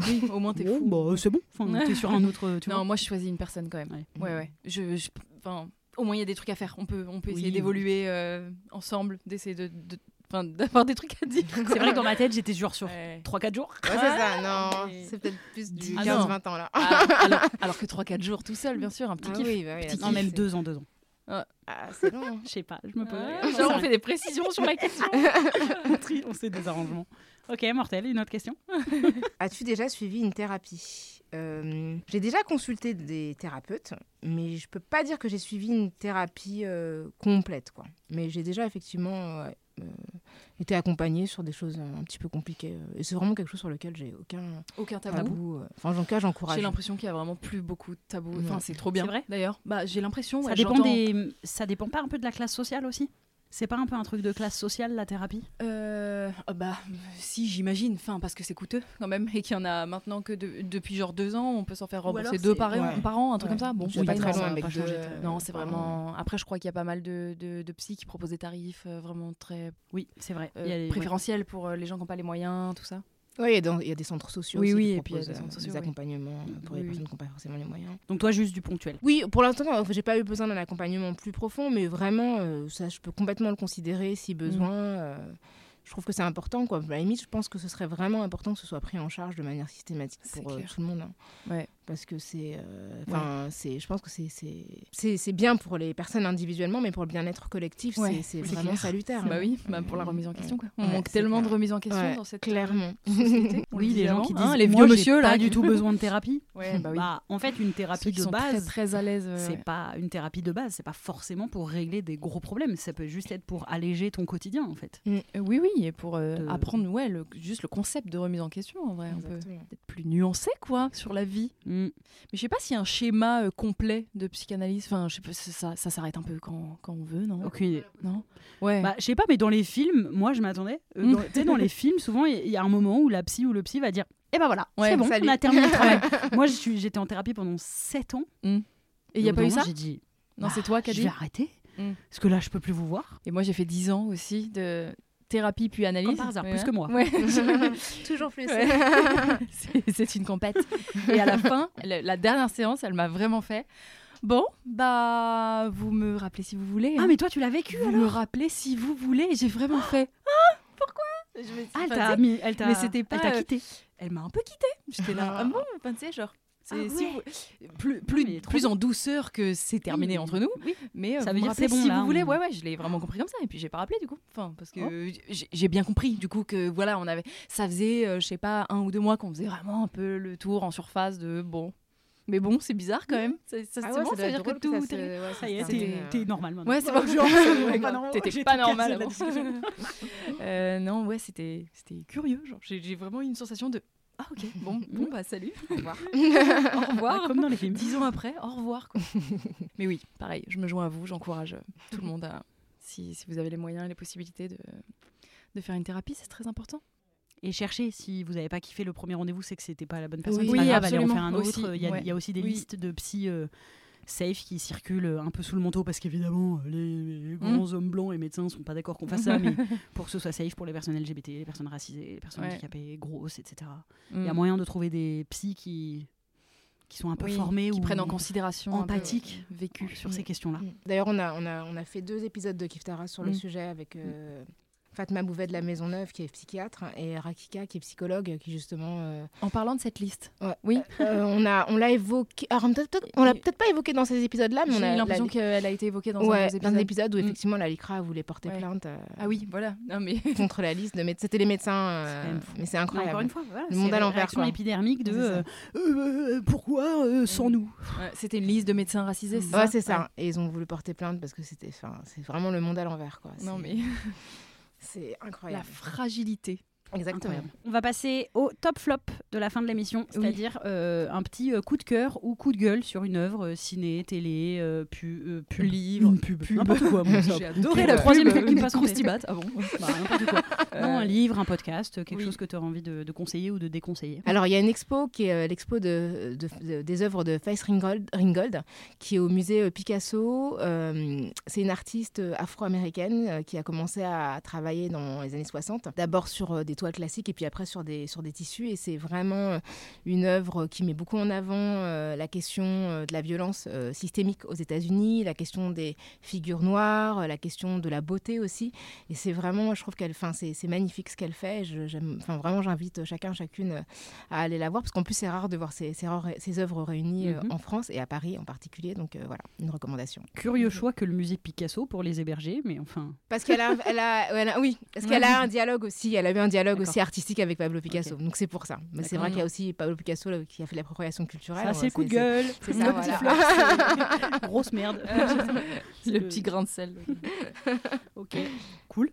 Oui, au moins t'es bon, fou. bah, c'est bon. Enfin, t'es sur un autre. Tu non, vois. moi je choisis une personne quand même. Ouais. Ouais, ouais. Je, je- enfin, au moins il y a des trucs à faire. On peut, on peut essayer Oui. d'évoluer euh, ensemble, d'essayer de, de- enfin, d'avoir des trucs à dire. C'est vrai que dans ma tête, j'étais genre sur Ouais. 3-4 jours. Ouais, c'est ça. Non, mais- c'est peut-être plus du Ah 15-20 ans là. Ah, alors, alors que 3-4 jours tout seul, bien sûr, un petit Ah kiff. oui, bah oui, Petit Non, même c'est- 2 ans, 2 ans. Ah, c'est long. hein. Je sais pas, je me pose. Genre, on fait des précisions sur la question. on sait des arrangements. Ok, mortel, une autre question. As-tu déjà suivi une thérapie? Euh, J'ai déjà consulté des thérapeutes, mais je peux pas dire que j'ai suivi une thérapie euh, complète, quoi. Mais j'ai déjà effectivement euh, été accompagnée sur des choses un petit peu compliquées. Et c'est vraiment quelque chose sur lequel j'ai aucun Aucun tabou. tabou. Enfin, en tout cas, j'encourage. J'ai l'impression qu'il y a vraiment plus beaucoup de tabous. Enfin, c'est trop bien. C'est vrai? D'ailleurs, bah, j'ai l'impression. ça ouais, dépend j'entends- des. Ça dépend pas un peu de la classe sociale aussi? C'est pas un peu un truc de classe sociale la thérapie? Euh, ah bah, si, j'imagine. Enfin, parce que c'est coûteux quand même. Et qu'il y en a maintenant que de- depuis genre deux ans, on peut s'en faire rembourser alors deux par, an- ouais. par an, un truc Ouais. comme ça. Bon, C'est pas très loin avec deux. changer de- Non, c'est vraiment. Après, je crois qu'il y a pas mal de, de, de psys qui proposent des tarifs euh, vraiment très Oui, c'est vrai. euh, préférentiels pour euh, les gens qui n'ont pas les moyens, tout ça. Oui, il y a des centres sociaux Oui, aussi oui, qui et puis il y a des centres euh, sociaux, des accompagnements pour les personnes qui n'ont pas forcément les moyens. Donc toi, juste du ponctuel. Oui, pour l'instant, j'ai pas eu besoin d'un accompagnement plus profond, mais vraiment, euh, ça, je peux complètement le considérer si Mm. besoin. euh, je trouve que c'est important, quoi. À la limite, je pense que ce serait vraiment important que ce soit pris en charge de manière systématique pour euh, tout le monde. hein. Ouais. Parce que c'est, euh, je pense que c'est, bien pour les personnes individuellement, mais pour le bien-être collectif, Ouais, c'est, vraiment clair. salutaire. Bah oui, bah pour la remise en question. Quoi. On Ouais, manque tellement de remise en question dans cette clairement. société. Oui, les gens qui disent hein, les vieux monsieur là, pas du tout besoin de thérapie. Ouais, bah oui. Bah, en fait, une thérapie de base, très très à l'aise. euh, c'est pas une thérapie de base, c'est pas forcément pour régler des gros problèmes, ça peut juste être pour alléger ton quotidien en fait. Euh, Oui, oui, et pour euh, De- apprendre ouais, le, juste le concept de remise en question, en vrai, peut Exactement. être plus nuancé quoi sur la vie. Mm. Mais je sais pas s'il y a un schéma euh, complet de psychanalyse. Enfin, je sais pas, ça, ça, s'arrête un peu quand, quand on veut, non? Aucune idée. Non? Ouais. Bah, je sais pas, mais dans les films, moi je m'attendais. euh, Mm. dans- Tu sais, dans les films, souvent il y- a un moment où la psy ou le psy va dire Eh ben voilà, Ouais, c'est bon, salut. on a terminé le travail. moi je suis- j'étais en thérapie pendant 7 ans. et il y a au pas eu ça? J'ai dit Non, bah, c'est toi qui as Je dit? vais arrêter. Mm. Parce que là je peux plus vous voir. Et moi, j'ai fait 10 ans aussi de thérapie puis analyse. Comme par hasard, Ouais. plus que moi. Ouais. Toujours plus. Ouais. C'est- c'est une compète. Et à la fin, la, la dernière séance, elle m'a vraiment fait. Bon, bah, vous me rappelez si vous voulez. Ah hein. mais toi tu l'as vécu vous alors me rappelez si vous voulez. Et J'ai vraiment fait. Ah, pourquoi? Je me suis- Ah, elle t'a mis, elle t'a, mais c'était pas, elle t'a euh, quitté. Elle m'a un peu quittée. J'étais là. Ah. Ah bon Enfin, tu sais, genre. Ah si ouais. vous- plus, plus, est trop plus en douceur que c'est terminé Oui, entre nous. Oui. Mais euh, Ça veut dire c'est bon, si là, vous voulez. on- Ouais, ouais, je l'ai vraiment compris comme ça. Et puis j'ai pas rappelé du coup. Enfin, parce que Oh. j'ai- bien compris du coup que voilà, on avait. Ça faisait, euh, je sais pas, un ou deux mois qu'on faisait vraiment un peu le tour en surface de bon. Mais bon, c'est bizarre quand même. Ça, ça, Ah ouais, bon, ça veut dire que tout. que ça se- ouais, Ça y est, t'es, euh, t'es normal maintenant. Ouais, c'est bon. Genre, c'est pas normal. T'étais pas normal avant. Euh, non, ouais, c'était curieux. J'ai vraiment eu une sensation de ah ok, bon, bon bah salut, Au revoir. au revoir. Comme dans les films. Dix ans après, au revoir. Quoi. Mais oui, pareil, je me joins à vous, j'encourage euh, tout le monde à, si, si vous avez les moyens et les possibilités de, de faire une thérapie, c'est très important. Et cherchez, si vous n'avez pas kiffé le premier rendez-vous, c'est que c'était pas la bonne personne. Oui, c'est pas allez en faire un autre. Il, y a, ouais. il y a aussi des Oui. listes de psy euh, safe qui circulent euh, un peu sous le manteau parce qu'évidemment, les, les grands hommes blancs et médecins sont pas d'accord qu'on fasse ça, mais pour que ce soit safe pour les personnes LGBT, les personnes racisées, les personnes Ouais. handicapées, grosses, etc. Il y a moyen de trouver des psys qui, qui sont un peu Oui, formés qui ou prennent en considération empathiques euh, vécu. sur ces questions-là. D'ailleurs, on a, on, a, on a fait deux épisodes de Kiftaras sur le sujet avec euh, Fatma Bouvet de la Maisonneuve qui est psychiatre et Rakika qui est psychologue qui justement. euh, En parlant de cette liste, ouais, Oui. euh, on a on l'a évoqué. Alors on on l'a peut-être pas évoqué dans ces épisodes-là, mais on a l'impression la- qu'elle a été évoquée dans ouais, un dans épisodes. épisode où Mm. effectivement la LICRA voulait porter Ouais. plainte euh, Ah oui, voilà. Non mais contre la liste de médecins. C'était les médecins, mais c'est Non, incroyable. encore une fois, voilà, Le monde à l'envers, épidermique de pourquoi sans nous Ouais, c'était une liste de médecins racisés. c'est Ouais, ça c'est ça. Et ils ont voulu porter plainte parce que c'était, c'est vraiment le monde à l'envers, quoi. Non mais c'est la incroyable. fragilité. Exactement. Incroyable. On va passer au top flop de la fin de l'émission, Oui. c'est-à-dire euh, un petit euh, coup de cœur ou coup de gueule sur une œuvre euh, ciné, télé, pu, pub, Livre, une pub, n'importe quoi. J'ai adoré la troisième qui me passe. Croustibat. Ah bon Bah, quoi. Non, un livre, un podcast, quelque Oui. chose que tu auras envie de, de conseiller ou de déconseiller. Alors, il y a une expo qui est l'expo de, de- de- des œuvres de Faith Ringgold, Ringgold, qui est au musée Picasso. C'est une artiste afro-américaine qui a commencé à travailler dans les années 60. D'abord sur des toiles classiques et puis après sur des, sur des tissus. Et c'est vraiment euh, une œuvre qui met beaucoup en avant euh, la question euh, de la violence euh, systémique aux États-Unis, la question des figures noires, la question de la beauté aussi. Et c'est vraiment, je trouve qu'elle, enfin, c'est magnifique ce qu'elle fait. Enfin, vraiment, j'invite chacun, chacune à aller la voir parce qu'en plus, c'est rare de voir ces, ces, œuvres réunies Mhm. en France et à Paris en particulier. Donc euh, voilà, une recommandation. Curieux choix que le musée Picasso pour les héberger, mais enfin. Parce qu'elle a, elle a, elle a- oui, parce Ouais. qu'elle a un dialogue aussi. Elle a eu un dialogue Aussi artistique avec Pablo Picasso. Donc c'est pour ça. Mais c'est vrai qu'il y a aussi Pablo Picasso là, qui a fait l'appropriation culturelle. Ça, c'est le coup de gueule. c'est ça, petit voilà. Grosse merde. Le petit grain de sel. Ok, cool.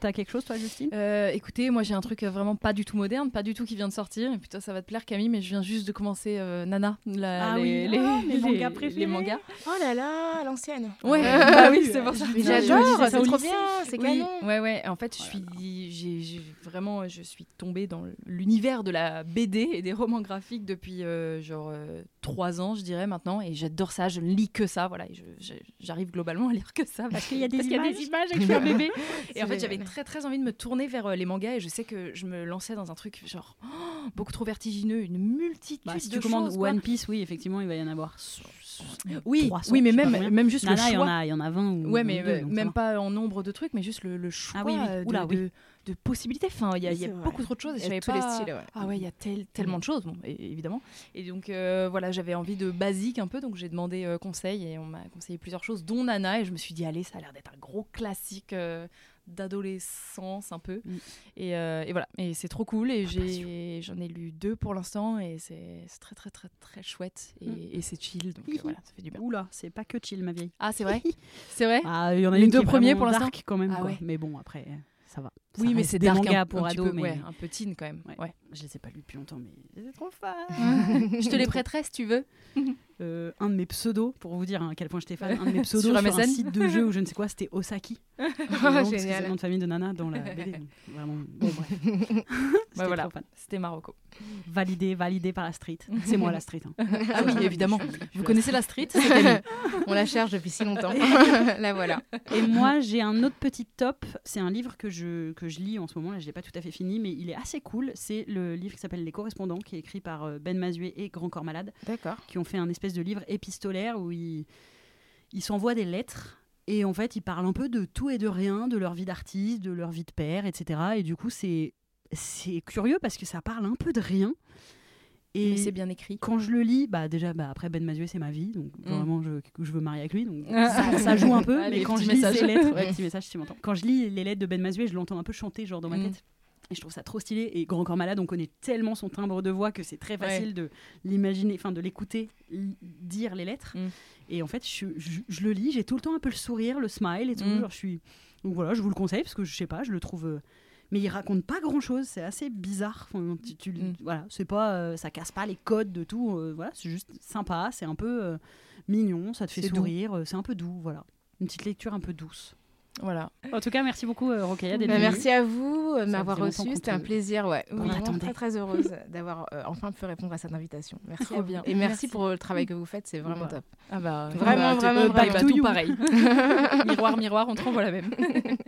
T'as quelque chose, toi, Justine? Euh, écoutez, moi j'ai un truc euh, vraiment pas du tout moderne, pas du tout qui vient de sortir. Et putain, ça va te plaire, Camille, mais je viens juste de commencer euh, Nana, la- Ah les, oui. les, Ah, les- mangas les préférés. mangas. Oh là là, l'ancienne. Ouais, Euh, bah oui, c'est pour ça. J'adore, c'est trop lycée. bien, c'est Oui, canon. ouais, ouais. En fait, je Oh suis, j'ai vraiment, je suis tombée dans l'univers de la BD et des romans graphiques depuis euh, genre euh, trois ans, je dirais maintenant, et j'adore ça. Je ne lis que ça, voilà. j'arrive globalement à lire que ça parce qu'il y a des parce qu'il y a des images. images et que je suis un bébé. Et en fait, j'avais. Très très envie de me tourner vers euh, les mangas, et je sais que je me lançais dans un truc genre oh, beaucoup trop vertigineux, une multitude Bah, si de tu commandes choses. quoi. One Piece, oui, effectivement, il va y en avoir. Oui, 300, oui, mais je même, même juste Nana, le il y choix. en a, il y en a 20 ou Ouais, ou mais deux, même pas en nombre de trucs, mais juste le, le choix Ah oui, oui. euh, de, Oula, oui. de- de possibilités. Enfin, il y a, y beaucoup trop de choses. Et je y savais tous pas... les styles, ouais. Ah ouais, il y a tel- tellement de choses, bon, évidemment. Et donc, euh, voilà, j'avais envie de basique un peu, donc j'ai demandé euh, conseil et on m'a conseillé plusieurs choses, dont Nana, et je me suis dit, allez, ça a l'air d'être un gros classique euh, d'adolescence un peu. Mm. Et, euh, et voilà, et c'est trop cool. Et j'ai, j'en ai lu deux pour l'instant, et c'est, c'est très, très, très, très chouette. Et, Mm. et c'est chill, donc euh, voilà, ça fait du bien. Oula, c'est pas que chill, ma vieille. Ah, c'est vrai? C'est vrai? Ah, il y en a Les une deux premiers, pour l'instant? quand même. Ah quoi. ouais. Mais bon, après, ça va. Ça Oui, mais c'est des dark mangas un, pour un petit ados, peu, mais ouais, un peu teen quand même. Ouais. Ouais. je les ai pas lus depuis longtemps, mais c'est trop fan. Je te les prêterai si tu veux. Euh, un de mes pseudos, pour vous dire hein, à quel point j'étais fan, un de mes pseudos sur, Sur un site de jeu ou je ne sais quoi, c'était Osaki. C'est Génial. le nom de famille de Nana dans la BD. Vraiment, bon bref. Bah voilà, trop fan. c'était Marocco. Validé, validé par la street. C'est moi la street. hein. Ah oui, évidemment. Je- je- Vous connaissez la street c'est. On la cherche depuis si longtemps. la voilà. Et moi, j'ai un autre petit top. C'est un livre que je, que je lis en ce moment. Là, je l'ai pas tout à fait fini, mais il est assez cool. C'est le livre qui s'appelle Les Correspondants, qui est écrit par euh, Ben Mazué et Grand Corps Malade, D'accord. qui ont fait un espèce de livre épistolaire où ils ils s'envoient des lettres. Et en fait, ils parlent un peu de tout et de rien, de leur vie d'artiste, de leur vie de père, etc. Et du coup, c'est c'est curieux parce que ça parle un peu de rien. Et c'est bien écrit. quand je le lis, bah déjà, bah après Ben Mazué, c'est ma vie, donc Mm. vraiment, je, je veux marier avec lui, donc ça, ça joue un peu. Allez, mais quand je lis ses lettres, ouais, petit message si. Quand je lis les lettres de Ben Mazué, je l'entends un peu chanter, genre dans ma Mm. tête. Et je trouve ça trop stylé. Et Grand Corps Malade, on connaît tellement son timbre de voix que c'est très Ouais. facile de l'imaginer, enfin de l'écouter dire les lettres. Mm. Et en fait, je, je- je le lis, j'ai tout le temps un peu le sourire, le smile et tout. Genre, je suis. Donc voilà, je vous le conseille parce que je sais pas, je le trouve. euh, Mais il raconte pas grand chose, c'est assez bizarre. Enfin, tu, tu- Mm. Voilà, c'est pas, euh, ça casse pas les codes de tout. euh, voilà, c'est juste sympa, c'est un peu euh, mignon, ça te fait sourire, euh, c'est un peu doux, voilà. Une petite lecture un peu douce. Voilà. En tout cas, merci beaucoup, euh, Rokhaya, d'être Bah, venue. merci à vous de m'avoir reçu. C'était un plaisir. Ouais. Vraiment t'attendait. très très heureuse d'avoir euh, enfin pu répondre à cette invitation. Merci Trop à vous. bien. Et merci, Merci. pour le travail que vous faites. C'est vraiment Bah. top. Ah bah, Vraiment, bah, vraiment, vraiment. bah, To tout you. pareil. miroir, miroir, on te renvoie la même.